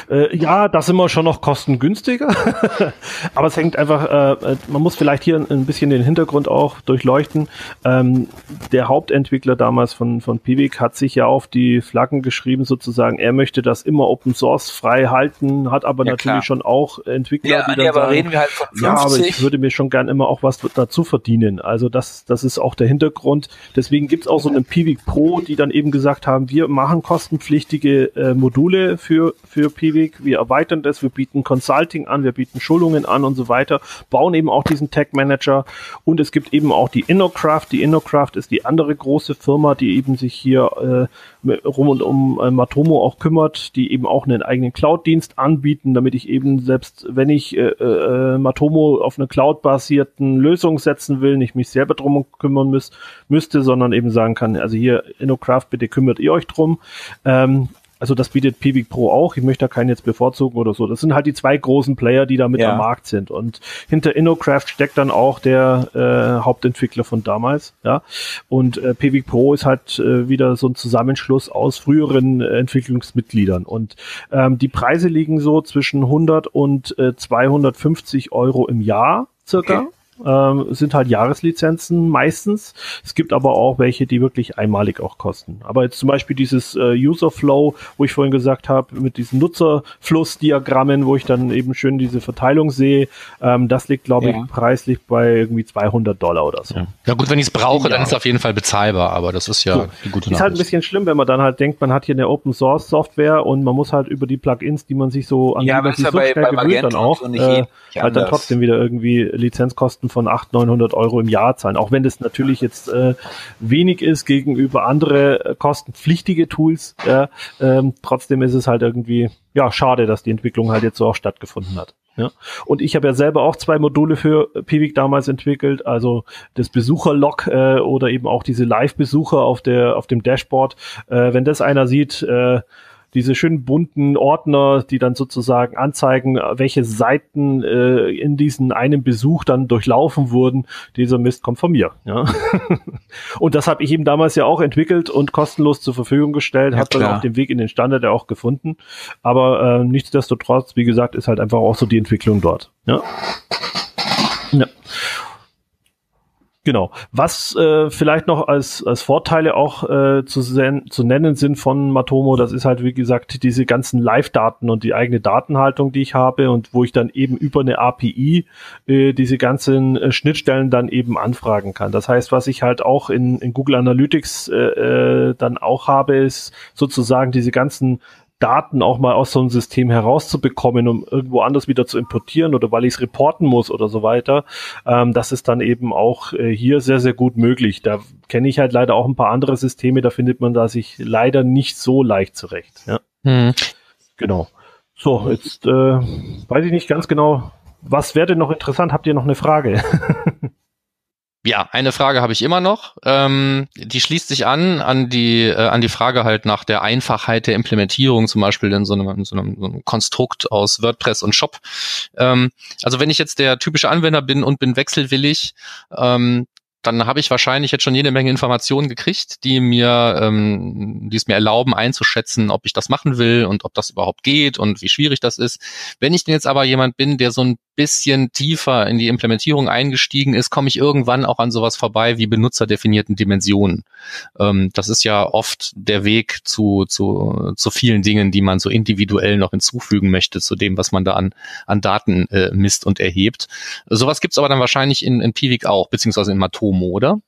Äh, ja, da sind wir schon noch kostengünstiger. *laughs* Aber es hängt einfach, äh, äh, man muss vielleicht hier ein bisschen den Hintergrund auch durchleuchten. Ähm, der Hauptentwickler damals von, von Piwik hat sich ja auf die Flaggen geschrieben, sozusagen, er möchte das immer Open Source frei halten, hat aber ja, natürlich klar. schon auch Entwickler, ja, die nee, aber sagen, reden wir halt von 50. ja, aber ich würde mir schon gern immer auch was dazu verdienen. Also das, das ist auch der Hintergrund. Deswegen gibt's auch so einen Piwik Pro, die dann eben gesagt haben, wir machen kostenpflichtige äh, Module für für Piwik. Wir erweitern das, wir bieten Consulting an, wir bieten Schulungen an und so weiter, bauen eben auch diesen Tech Manager und es gibt eben auch die InnoCraft. Die InnoCraft ist die andere große Firma, die eben sich hier äh, rum und um äh, Matomo auch kümmert, die eben auch einen eigenen Cloud-Dienst anbieten, damit ich eben selbst, wenn ich äh, äh, Matomo auf eine Cloud-basierten Lösung setzen will, nicht mich selber drum kümmern müß, müsste, sondern eben sagen kann, also hier InnoCraft, bitte kümmert ihr euch drum. Ähm, also das bietet Pivik Pro auch. Ich möchte da keinen jetzt bevorzugen oder so. Das sind halt die zwei großen Player, die da mit ja. am Markt sind. Und hinter InnoCraft steckt dann auch der äh, Hauptentwickler von damals. Ja. Und äh, Pivik Pro ist halt äh, wieder so ein Zusammenschluss aus früheren äh, Entwicklungsmitgliedern. Und ähm, die Preise liegen so zwischen 100 und äh, 250 Euro im Jahr circa. Okay ähm, sind halt Jahreslizenzen meistens. Es gibt aber auch welche, die wirklich einmalig auch kosten. Aber jetzt zum Beispiel dieses äh, User Flow, wo ich vorhin gesagt habe, mit diesen Nutzerflussdiagrammen, wo ich dann eben schön diese Verteilung sehe, ähm, das liegt, glaube ja. ich, preislich bei irgendwie 200 Dollar oder so. Ja, ja gut, wenn ich es brauche, dann ist es auf jeden Fall bezahlbar, aber das ist ja so. die gute Nachricht. Ist halt ein bisschen schlimm, wenn man dann halt denkt, man hat hier eine Open Source Software und man muss halt über die Plugins, die man sich so an ja, die, die so bei, schnell bei gewöhnt, dann auch, äh, halt dann trotzdem wieder irgendwie Lizenzkosten von 800, 900 Euro im Jahr zahlen. Auch wenn das natürlich jetzt äh, wenig ist gegenüber andere äh, kostenpflichtige Tools. Ja, ähm, trotzdem ist es halt irgendwie ja schade, dass die Entwicklung halt jetzt so auch stattgefunden hat. Ja. Und ich habe ja selber auch zwei Module für Piwik damals entwickelt, also das Besucherlog äh, oder eben auch diese Live-Besucher auf der auf dem Dashboard. Äh, wenn das einer sieht, äh, diese schönen bunten Ordner, die dann sozusagen anzeigen, welche Seiten äh, in diesen einen Besuch dann durchlaufen wurden. Dieser Mist kommt von mir. Ja. *laughs* und das habe ich ihm damals ja auch entwickelt und kostenlos zur Verfügung gestellt, ja, hat dann auch den Weg in den Standard ja auch gefunden. Aber äh, nichtsdestotrotz, wie gesagt, ist halt einfach auch so die Entwicklung dort. Ja. Genau. Was äh, vielleicht noch als, als Vorteile auch äh, zu, zu nennen sind von Matomo, das ist halt wie gesagt diese ganzen Live-Daten und die eigene Datenhaltung, die ich habe und wo ich dann eben über eine API äh, diese ganzen äh, Schnittstellen dann eben anfragen kann. Das heißt, was ich halt auch in, in Google Analytics äh, äh, dann auch habe, ist sozusagen diese ganzen Daten auch mal aus so einem System herauszubekommen, um irgendwo anders wieder zu importieren oder weil ich es reporten muss oder so weiter. Ähm, das ist dann eben auch äh, hier sehr, sehr gut möglich. Da kenne ich halt leider auch ein paar andere Systeme, da findet man da sich leider nicht so leicht zurecht. Ja. Hm. Genau. So, jetzt äh, weiß ich nicht ganz genau, was wäre denn noch interessant? Habt ihr noch eine Frage? *laughs* Ja, eine Frage habe ich immer noch. Ähm, die schließt sich an an die äh, an die Frage halt nach der Einfachheit der Implementierung, zum Beispiel in so einem, in so einem, so einem Konstrukt aus WordPress und Shop. Ähm, also wenn ich jetzt der typische Anwender bin und bin wechselwillig, ähm, dann habe ich wahrscheinlich jetzt schon jede Menge Informationen gekriegt, die mir, ähm, die es mir erlauben einzuschätzen, ob ich das machen will und ob das überhaupt geht und wie schwierig das ist. Wenn ich denn jetzt aber jemand bin, der so ein bisschen tiefer in die Implementierung eingestiegen ist, komme ich irgendwann auch an sowas vorbei wie benutzerdefinierten Dimensionen. Ähm, das ist ja oft der Weg zu, zu, zu vielen Dingen, die man so individuell noch hinzufügen möchte zu dem, was man da an, an Daten äh, misst und erhebt. Sowas gibt's aber dann wahrscheinlich in, in Piwik auch, beziehungsweise in Matomo, oder?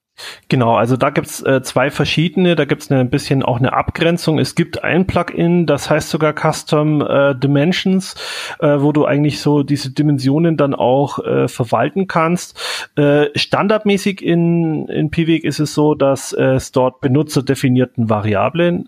Genau, also da gibt's äh, zwei verschiedene, da gibt's ein bisschen auch eine Abgrenzung. Es gibt ein Plugin, das heißt sogar Custom äh, Dimensions, äh, wo du eigentlich so diese Dimensionen dann auch äh, verwalten kannst. Äh, standardmäßig in, in Piwik ist es so, dass äh, es dort benutzerdefinierten Variablen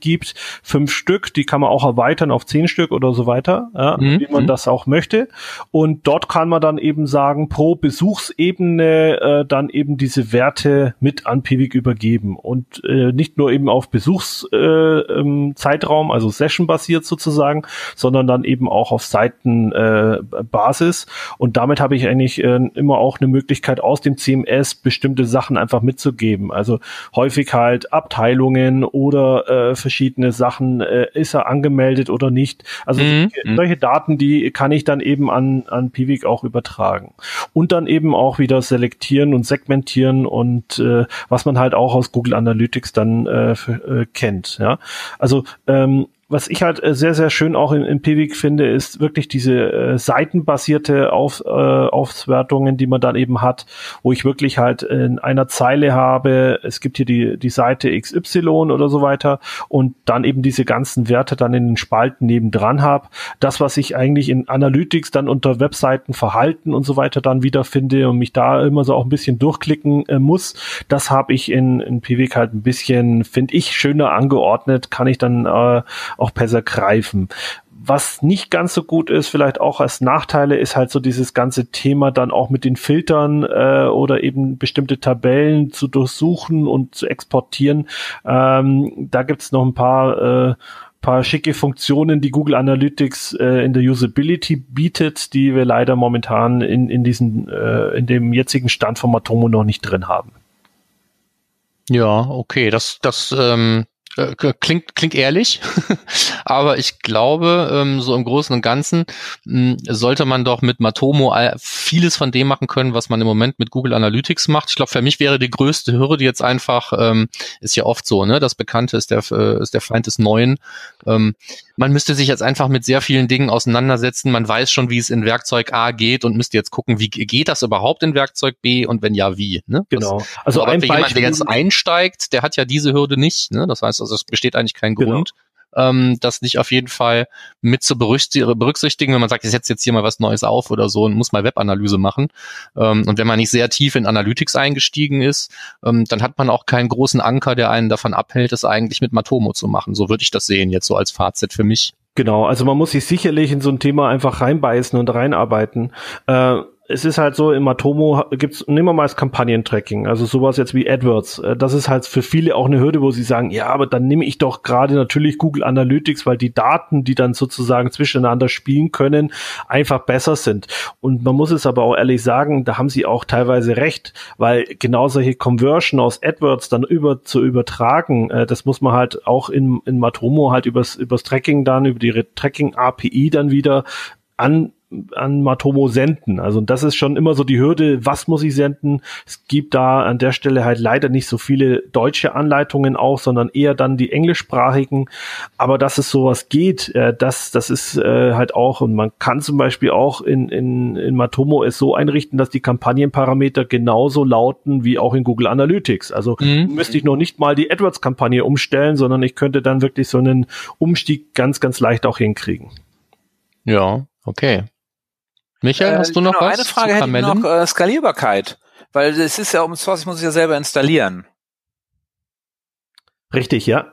gibt. Fünf Stück, die kann man auch erweitern auf zehn Stück oder so weiter, ja, mhm. wie man mhm. das auch möchte. Und dort kann man dann eben sagen, pro Besuchsebene dann eben diese Werte Werte mit an Pivik übergeben und äh, nicht nur eben auf Besuchszeitraum, äh, ähm, also Session-basiert sozusagen, sondern dann eben auch auf Seitenbasis. Äh, und damit habe ich eigentlich äh, immer auch eine Möglichkeit aus dem CMS bestimmte Sachen einfach mitzugeben. Also häufig halt Abteilungen oder äh, verschiedene Sachen, ist er angemeldet oder nicht. Also mhm. solche Daten, die kann ich dann eben an, an Pivik auch übertragen. Und dann eben auch wieder selektieren und segmentieren und äh, was man halt auch aus Google Analytics dann äh, für, äh, kennt. Ja, also ähm, was ich halt äh, sehr, sehr schön auch in, in Pivik finde, ist wirklich diese äh, seitenbasierte Auf, äh, Auswertungen, die man dann eben hat, wo ich wirklich halt in einer Zeile habe, es gibt hier die, die Seite XY oder so weiter und dann eben diese ganzen Werte dann in den Spalten nebendran habe. Das, was ich eigentlich in Analytics dann unter Webseiten Verhalten und so weiter dann wiederfinde und mich da immer so auch ein bisschen durchklicken äh, muss, das habe ich in, in Pivik halt ein bisschen, finde ich, schöner angeordnet, kann ich dann äh, auch besser greifen. Was nicht ganz so gut ist, vielleicht auch als Nachteile, ist halt so dieses ganze Thema dann auch mit den Filtern äh, oder eben bestimmte Tabellen zu durchsuchen und zu exportieren. Ähm, da gibt's noch ein paar äh, paar schicke Funktionen, die Google Analytics äh, in der Usability bietet, die wir leider momentan in, in diesem, äh, in dem jetzigen Stand von Matomo noch nicht drin haben. Ja, okay, das, das ähm, äh, klingt, klingt ehrlich, *laughs* aber ich glaube, ähm, so im Großen und Ganzen mh, sollte man doch mit Matomo vieles von dem machen können, was man im Moment mit Google Analytics macht. Ich glaube, für mich wäre die größte Hürde jetzt einfach, ähm, ist ja oft so, ne? Das Bekannte ist der, äh, ist der Feind des Neuen. Ähm, man müsste sich jetzt einfach mit sehr vielen Dingen auseinandersetzen. Man weiß schon, wie es in Werkzeug A geht und müsste jetzt gucken, wie geht das überhaupt in Werkzeug B und wenn ja, wie. Ne? Genau. Das, also aber ein jemand, der jetzt einsteigt, der hat ja diese Hürde nicht. Ne? Das heißt, also es besteht eigentlich kein genau. Grund, ähm, das nicht auf jeden Fall mit zu berücksichtigen, wenn man sagt, ich setze jetzt hier mal was Neues auf oder so und muss mal Webanalyse machen. Ähm, und wenn man nicht sehr tief in Analytics eingestiegen ist, ähm, dann hat man auch keinen großen Anker, der einen davon abhält, es eigentlich mit Matomo zu machen. So würde ich das sehen, jetzt so als Fazit für mich. Genau, also man muss sich sicherlich in so ein Thema einfach reinbeißen und reinarbeiten. Äh, es ist halt so, im Matomo gibt's, nehmen wir mal das Kampagnentracking, also sowas jetzt wie AdWords. Äh, das ist halt für viele auch eine Hürde, wo sie sagen, ja, aber dann nehme ich doch gerade natürlich Google Analytics, weil die Daten, die dann sozusagen zwischeneinander spielen können, einfach besser sind. Und man muss es aber auch ehrlich sagen, da haben sie auch teilweise recht, weil genau solche Conversion aus AdWords dann über zu übertragen, äh, das muss man halt auch in, in Matomo halt übers, übers Tracking dann, über die Tracking API dann wieder an an Matomo senden. Also das ist schon immer so die Hürde, was muss ich senden? Es gibt da an der Stelle halt leider nicht so viele deutsche Anleitungen auch, sondern eher dann die englischsprachigen. Aber dass es sowas geht, äh, das, das ist äh, halt auch, und man kann zum Beispiel auch in, in, in Matomo es so einrichten, dass die Kampagnenparameter genauso lauten wie auch in Google Analytics. Also mhm. müsste ich noch nicht mal die AdWords-Kampagne umstellen, sondern ich könnte dann wirklich so einen Umstieg ganz, ganz leicht auch hinkriegen. Ja, okay. Michael, hast du noch genau, was? Eine Frage hätte ich noch, äh, Skalierbarkeit. Weil es ist ja um Source, ich muss ich ja selber installieren. Richtig, ja.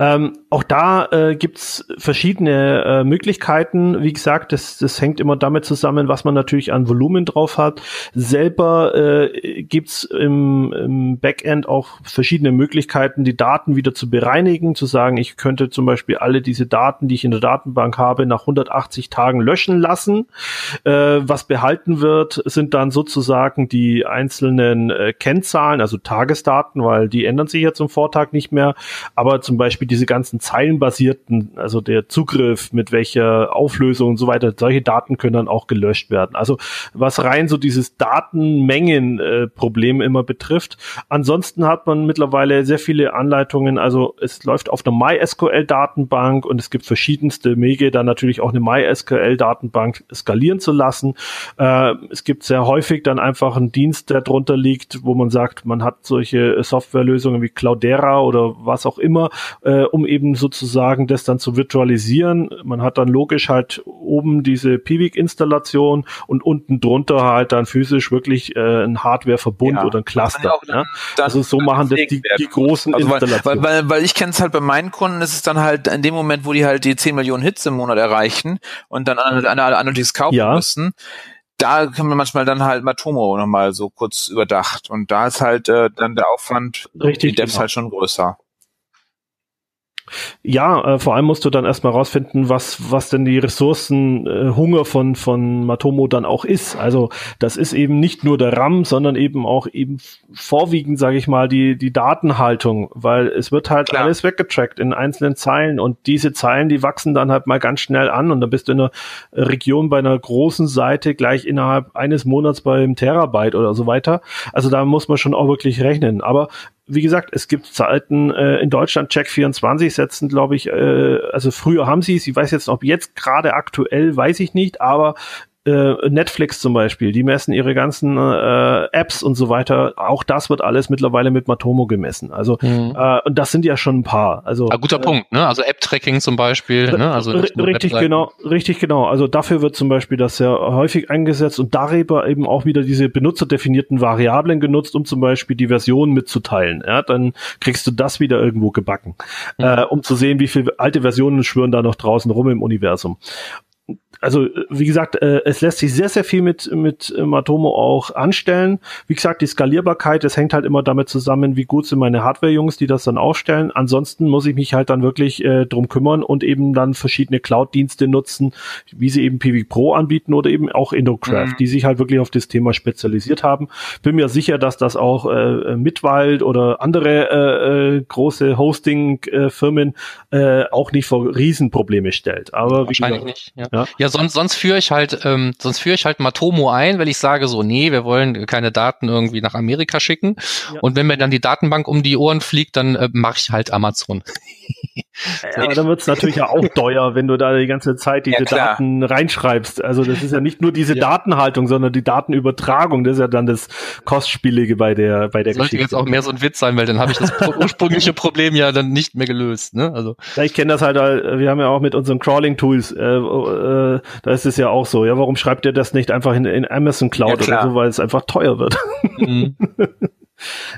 Ähm, auch da äh, gibt's verschiedene äh, Möglichkeiten. Wie gesagt, das, das hängt immer damit zusammen, was man natürlich an Volumen drauf hat. Selber äh, gibt's im, im Backend auch verschiedene Möglichkeiten, die Daten wieder zu bereinigen, zu sagen, ich könnte zum Beispiel alle diese Daten, die ich in der Datenbank habe, nach 180 Tagen löschen lassen. Äh, was behalten wird, sind dann sozusagen die einzelnen äh, Kennzahlen, also Tagesdaten, weil die ändern sich ja zum Vortag nicht mehr. Aber zum Beispiel Beispiel diese ganzen zeilenbasierten, also der Zugriff mit welcher Auflösung und so weiter, solche Daten können dann auch gelöscht werden. Also was rein so dieses Datenmengenproblem äh, immer betrifft. Ansonsten hat man mittlerweile sehr viele Anleitungen, also es läuft auf einer MySQL-Datenbank und es gibt verschiedenste Wege, dann natürlich auch eine MySQL-Datenbank skalieren zu lassen. Äh, es gibt sehr häufig dann einfach einen Dienst, der drunter liegt, wo man sagt, man hat solche Softwarelösungen wie Cloudera oder was auch immer, äh, um eben sozusagen das dann zu virtualisieren. Man hat dann logisch halt oben diese Piwik-Installation und unten drunter halt dann physisch wirklich äh, ein Hardware-Verbund ja, oder ein Cluster. Ja? dann, also so machen das die, die großen also Installationen. Weil, weil, weil ich kenne es halt bei meinen Kunden, ist es dann halt in dem Moment, wo die halt die 10 Millionen Hits im Monat erreichen und dann an, an Analytics kaufen ja. müssen, da kann man manchmal dann halt Matomo nochmal so kurz überdacht. Und da ist halt äh, dann der Aufwand, Richtig, die Devs genau. halt schon größer. Ja, äh, vor allem musst du dann erstmal rausfinden, was, was denn die Ressourcenhunger äh, von, von Matomo dann auch ist. Also das ist eben nicht nur der RAM, sondern eben auch eben vorwiegend, sage ich mal, die, die Datenhaltung, weil es wird halt Klar. alles weggetrackt in einzelnen Zeilen und diese Zeilen, die wachsen dann halt mal ganz schnell an und dann bist du in einer Region bei einer großen Seite gleich innerhalb eines Monats beim Terabyte oder so weiter. Also da muss man schon auch wirklich rechnen. Aber wie gesagt, es gibt Zeiten äh, in Deutschland, Check24 setzen, glaube ich, äh, also früher haben sie es, ich weiß jetzt, ob jetzt gerade aktuell, weiß ich nicht, aber äh, Netflix zum Beispiel, die messen ihre ganzen äh, Apps und so weiter. Auch das wird alles mittlerweile mit Matomo gemessen. Also mhm. äh, und das sind ja schon ein paar. Also ah, guter äh, Punkt, ne? Also App-Tracking zum Beispiel. Ne? Also richtig genau, richtig genau. Also dafür wird zum Beispiel das sehr häufig eingesetzt und darüber eben auch wieder diese benutzerdefinierten Variablen genutzt, um zum Beispiel die Version mitzuteilen. Ja, dann kriegst du das wieder irgendwo gebacken, mhm. äh, um zu sehen, wie viele alte Versionen schwören da noch draußen rum im Universum also wie gesagt, äh, es lässt sich sehr, sehr viel mit, mit Matomo auch anstellen. Wie gesagt, die Skalierbarkeit, das hängt halt immer damit zusammen, wie gut sind meine Hardware-Jungs, die das dann aufstellen. Ansonsten muss ich mich halt dann wirklich äh, drum kümmern und eben dann verschiedene Cloud-Dienste nutzen, wie sie eben PV Pro anbieten oder eben auch IndoCraft, mhm. die sich halt wirklich auf das Thema spezialisiert haben. Bin mir sicher, dass das auch äh, Mitwald oder andere äh, äh, große Hosting-Firmen äh, auch nicht vor Riesenprobleme stellt. Aber Wahrscheinlich wie gesagt, nicht. Ja, ja. Ja sonst, sonst führe ich halt, ähm, sonst führe ich halt Matomo ein, weil ich sage so, nee, wir wollen keine Daten irgendwie nach Amerika schicken. Ja. Und wenn mir dann die Datenbank um die Ohren fliegt, dann äh, mache ich halt Amazon. *laughs* Ja, aber dann wird es natürlich ja auch teuer, wenn du da die ganze Zeit diese ja, Daten reinschreibst. Also das ist ja nicht nur diese ja. Datenhaltung, sondern die Datenübertragung. Das ist ja dann das Kostspielige bei der bei der Sollte Geschichte. jetzt auch mehr so ein Witz sein, weil dann habe ich das ursprüngliche *laughs* Problem ja dann nicht mehr gelöst. Ne? Also ja, ich kenne das halt. Wir haben ja auch mit unseren Crawling-Tools. Äh, äh, da ist es ja auch so. Ja, warum schreibt ihr das nicht einfach in, in Amazon Cloud oder so, weil es einfach teuer wird? Mhm. *laughs*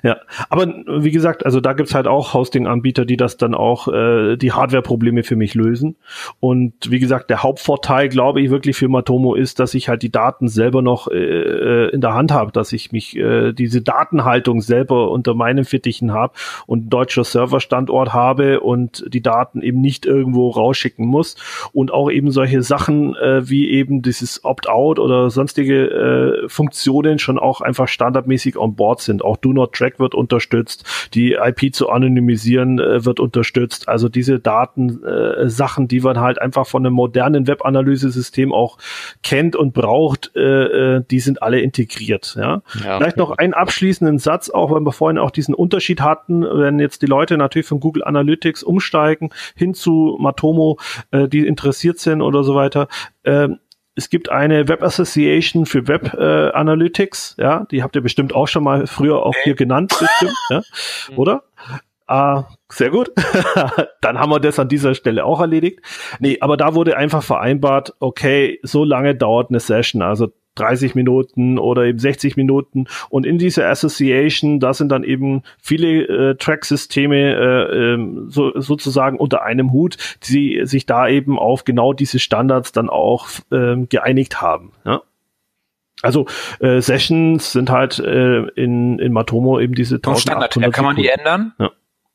Ja, aber wie gesagt, also da gibt's halt auch Hosting-Anbieter, die das dann auch äh, die Hardware-Probleme für mich lösen. Und wie gesagt, der Hauptvorteil, glaube ich, wirklich für Matomo ist, dass ich halt die Daten selber noch äh, äh, in der Hand habe, dass ich mich äh, diese Datenhaltung selber unter meinen Fittichen habe und deutscher Serverstandort habe und die Daten eben nicht irgendwo rausschicken muss. Und auch eben solche Sachen äh, wie eben dieses Opt-out oder sonstige äh, Funktionen schon auch einfach standardmäßig on board sind. Auch Do Not Track wird unterstützt, die IP zu anonymisieren äh, wird unterstützt. Also diese Daten, äh, Sachen, die man halt einfach von einem modernen Web-Analysesystem auch kennt und braucht, äh, äh, die sind alle integriert. Ja? ja. Vielleicht noch einen abschließenden Satz, auch weil wir vorhin auch diesen Unterschied hatten, wenn jetzt die Leute natürlich von Google Analytics umsteigen hin zu Matomo, äh, die interessiert sind oder so weiter. Äh, es gibt eine Web Association für Web äh, Analytics, ja, die habt ihr bestimmt auch schon mal früher auch hier genannt, bestimmt, ja, *laughs* mhm. oder? Ah, sehr gut. *laughs* Dann haben wir das an dieser Stelle auch erledigt. Nee, aber da wurde einfach vereinbart, okay, so lange dauert eine Session, also 30 Minuten oder eben 60 Minuten. Und in dieser Association, da sind dann eben viele äh, Track-Systeme äh, ähm, so, sozusagen unter einem Hut, die sich da eben auf genau diese Standards dann auch äh, geeinigt haben. Ja? Also äh, Sessions sind halt äh, in, in Matomo eben diese 1800 Standard, kann man die ändern? Ja.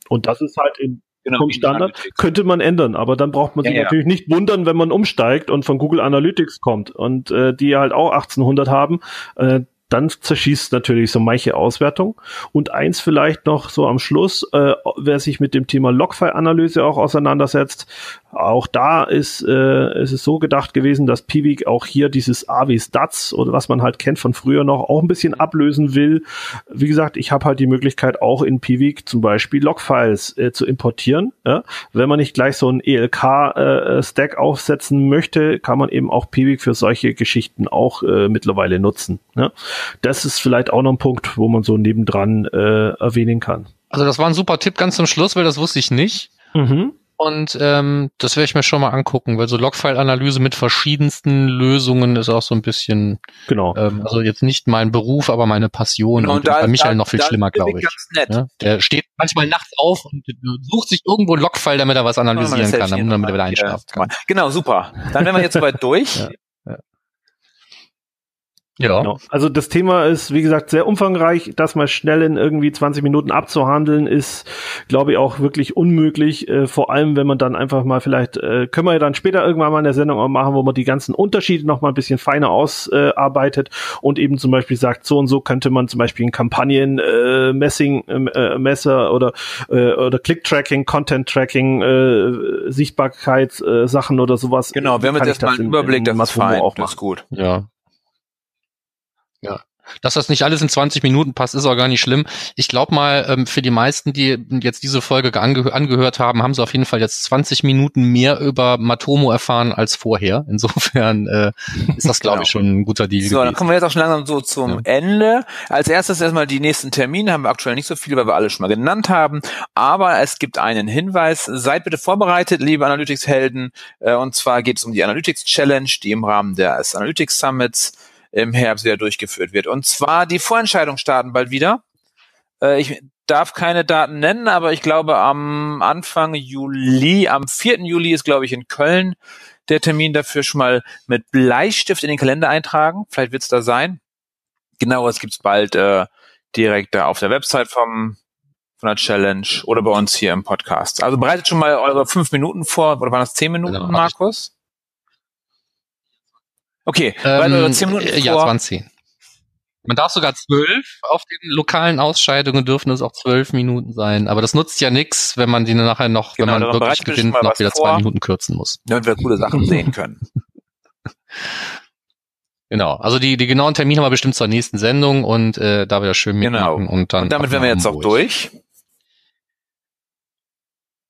Und das ist halt in Genau, vom Standard könnte man ändern, aber dann braucht man sich ja, natürlich nicht wundern, wenn man umsteigt und von Google Analytics kommt und äh, die halt auch 1800 haben. Äh, dann zerschießt natürlich so manche Auswertung. Und eins vielleicht noch so am Schluss, äh, wer sich mit dem Thema Logfile-Analyse auch auseinandersetzt, auch da ist, äh, ist es so gedacht gewesen, dass Piwik auch hier dieses AW Stats oder was man halt kennt von früher noch auch ein bisschen ablösen will. Wie gesagt, ich habe halt die Möglichkeit auch in Piwik zum Beispiel Logfiles äh, zu importieren. Ja? Wenn man nicht gleich so ein ELK-Stack äh, aufsetzen möchte, kann man eben auch Piwik für solche Geschichten auch äh, mittlerweile nutzen. Ja? Das ist vielleicht auch noch ein Punkt, wo man so nebendran äh, erwähnen kann. Also das war ein super Tipp ganz zum Schluss, weil das wusste ich nicht. Mhm. Und ähm, das werde ich mir schon mal angucken, weil so Logfile-Analyse mit verschiedensten Lösungen ist auch so ein bisschen, genau. Ähm, also jetzt nicht mein Beruf, aber meine Passion. Genau, und, und da, bei Michael da, noch viel schlimmer, glaube ich. Ja? Der steht manchmal nachts auf und sucht sich irgendwo Logfile, damit er was analysieren kann, damit er wieder einschlafen kann. Genau, super. Dann wären wir jetzt soweit *laughs* durch. ja. Ja. Genau. Also das Thema ist, wie gesagt, sehr umfangreich. Das mal schnell in irgendwie 20 Minuten abzuhandeln, ist, glaube ich, auch wirklich unmöglich. Äh, vor allem, wenn man dann einfach mal vielleicht, äh, können wir ja dann später irgendwann mal in der Sendung auch machen, wo man die ganzen Unterschiede noch mal ein bisschen feiner ausarbeitet äh, und eben zum Beispiel sagt, so und so könnte man zum Beispiel ein Kampagnen äh, Messing, äh, Messer oder äh, oder Click-Tracking, Content-Tracking, äh, Sichtbarkeit, äh, Sachen oder sowas. Genau, wir haben jetzt erstmal einen Überblick, das ist fein, auch das ist gut. Ja. Ja. Dass das nicht alles in 20 Minuten passt, ist auch gar nicht schlimm. Ich glaube mal, ähm, für die meisten, die jetzt diese Folge ange angehört haben, haben sie auf jeden Fall jetzt 20 Minuten mehr über Matomo erfahren als vorher. Insofern äh, ist das, glaube genau. ich, schon ein guter Deal. So, gewesen. dann kommen wir jetzt auch schon langsam so zum ja. Ende. Als erstes erstmal die nächsten Termine, haben wir aktuell nicht so viele, weil wir alle schon mal genannt haben. Aber es gibt einen Hinweis. Seid bitte vorbereitet, liebe Analytics-Helden. Äh, und zwar geht es um die Analytics Challenge, die im Rahmen des Analytics Summits im Herbst wieder durchgeführt wird. Und zwar die Vorentscheidungen starten bald wieder. Äh, ich darf keine Daten nennen, aber ich glaube am Anfang Juli, am 4. Juli ist glaube ich in Köln der Termin dafür schon mal mit Bleistift in den Kalender eintragen. Vielleicht wird es da sein. Genaueres gibt's bald äh, direkt da auf der Website vom von der Challenge oder bei uns hier im Podcast. Also bereitet schon mal eure fünf Minuten vor, oder waren das zehn Minuten, genau, Markus? Okay, ähm, eure zehn Minuten Ja, vor. 20. Man darf sogar zwölf. Auf den lokalen Ausscheidungen dürfen es auch zwölf Minuten sein. Aber das nutzt ja nichts, wenn man die nachher noch, genau, wenn man wirklich gewinnt, noch wieder vor, zwei Minuten kürzen muss. Damit wir coole Sachen sehen können. *laughs* Genau, also die, die genauen Termine haben wir bestimmt zur nächsten Sendung und äh, da wieder schön mitmachen genau. und dann. Und damit wären wir jetzt auch durch.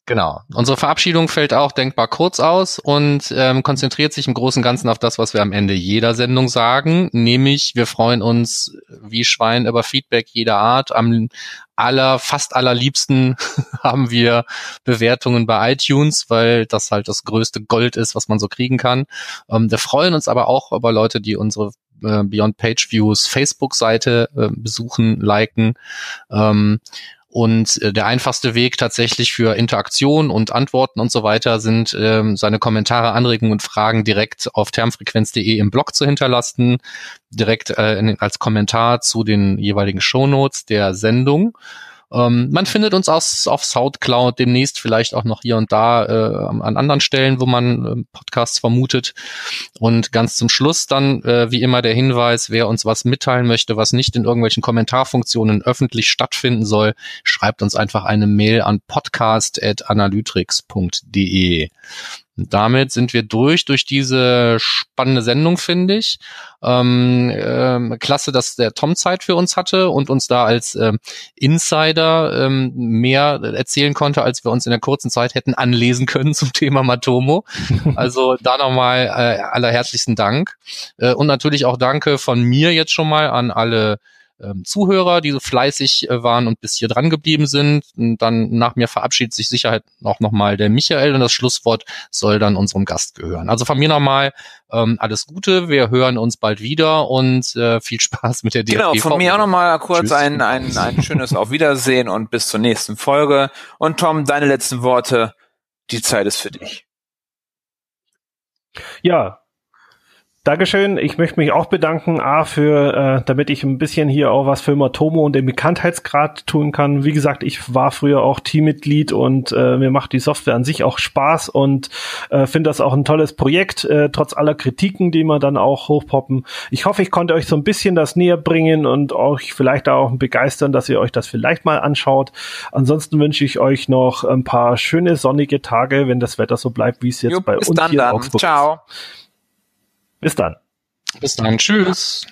Genau. Unsere Verabschiedung fällt auch denkbar kurz aus und ähm, konzentriert sich im Großen und Ganzen auf das, was wir am Ende jeder Sendung sagen, nämlich wir freuen uns wie Schwein über Feedback jeder Art. Am aller, fast allerliebsten *laughs* haben wir Bewertungen bei iTunes, weil das halt das größte Gold ist, was man so kriegen kann. Ähm, wir freuen uns aber auch über Leute, die unsere äh, Beyond Page Views Facebook-Seite äh, besuchen, liken. Ähm, und äh, der einfachste Weg tatsächlich für Interaktion und Antworten und so weiter sind, ähm, seine Kommentare, Anregungen und Fragen direkt auf termfrequenz.de im Blog zu hinterlassen, direkt äh, in, als Kommentar zu den jeweiligen Shownotes der Sendung. Ähm, man findet uns aus, auf Soundcloud demnächst vielleicht auch noch hier und da äh, an anderen Stellen, wo man äh, Podcasts vermutet. Und ganz zum Schluss dann, äh, wie immer, der Hinweis, wer uns was mitteilen möchte, was nicht in irgendwelchen Kommentarfunktionen öffentlich stattfinden soll, schreibt uns einfach eine Mail an podcast.analytrix.de. Damit sind wir durch, durch diese spannende Sendung, finde ich. Ähm, äh, klasse, dass der Tom Zeit für uns hatte und uns da als ähm, Insider ähm, mehr erzählen konnte, als wir uns in der kurzen Zeit hätten anlesen können *laughs* zum Thema Matomo. Also da nochmal äh, allerherzlichsten Dank. Äh, und natürlich auch Danke von mir jetzt schon mal an alle ähm, Zuhörer, die so fleißig äh, waren und bis hier dran geblieben sind. Und dann nach mir verabschiedet sich Sicherheit auch nochmal der Michael und das Schlusswort soll dann unserem Gast gehören. Also von mir nochmal ähm, alles Gute, wir hören uns bald wieder und äh, viel Spaß mit der DFB. Genau, von mir auch nochmal kurz ein, ein, ein schönes Auf Wiedersehen und bis zur nächsten Folge. Und Tom, deine letzten Worte, die Zeit ist für dich. Ja, Dankeschön. Ich möchte mich auch bedanken, A, für, äh, damit ich ein bisschen hier auch was für Matomo und den Bekanntheitsgrad tun kann. Wie gesagt, ich war früher auch Teammitglied und äh, mir macht die Software an sich auch Spaß und äh, finde das auch ein tolles Projekt, äh, trotz aller Kritiken, die man dann auch hochpoppen. Ich hoffe, ich konnte euch so ein bisschen das näher bringen und euch vielleicht auch begeistern, dass ihr euch das vielleicht mal anschaut. Ansonsten wünsche ich euch noch ein paar schöne sonnige Tage, wenn das Wetter so bleibt, wie es jetzt jo, bei uns dann hier dann. Ciao. Bis dann. Bis dann. Tschüss.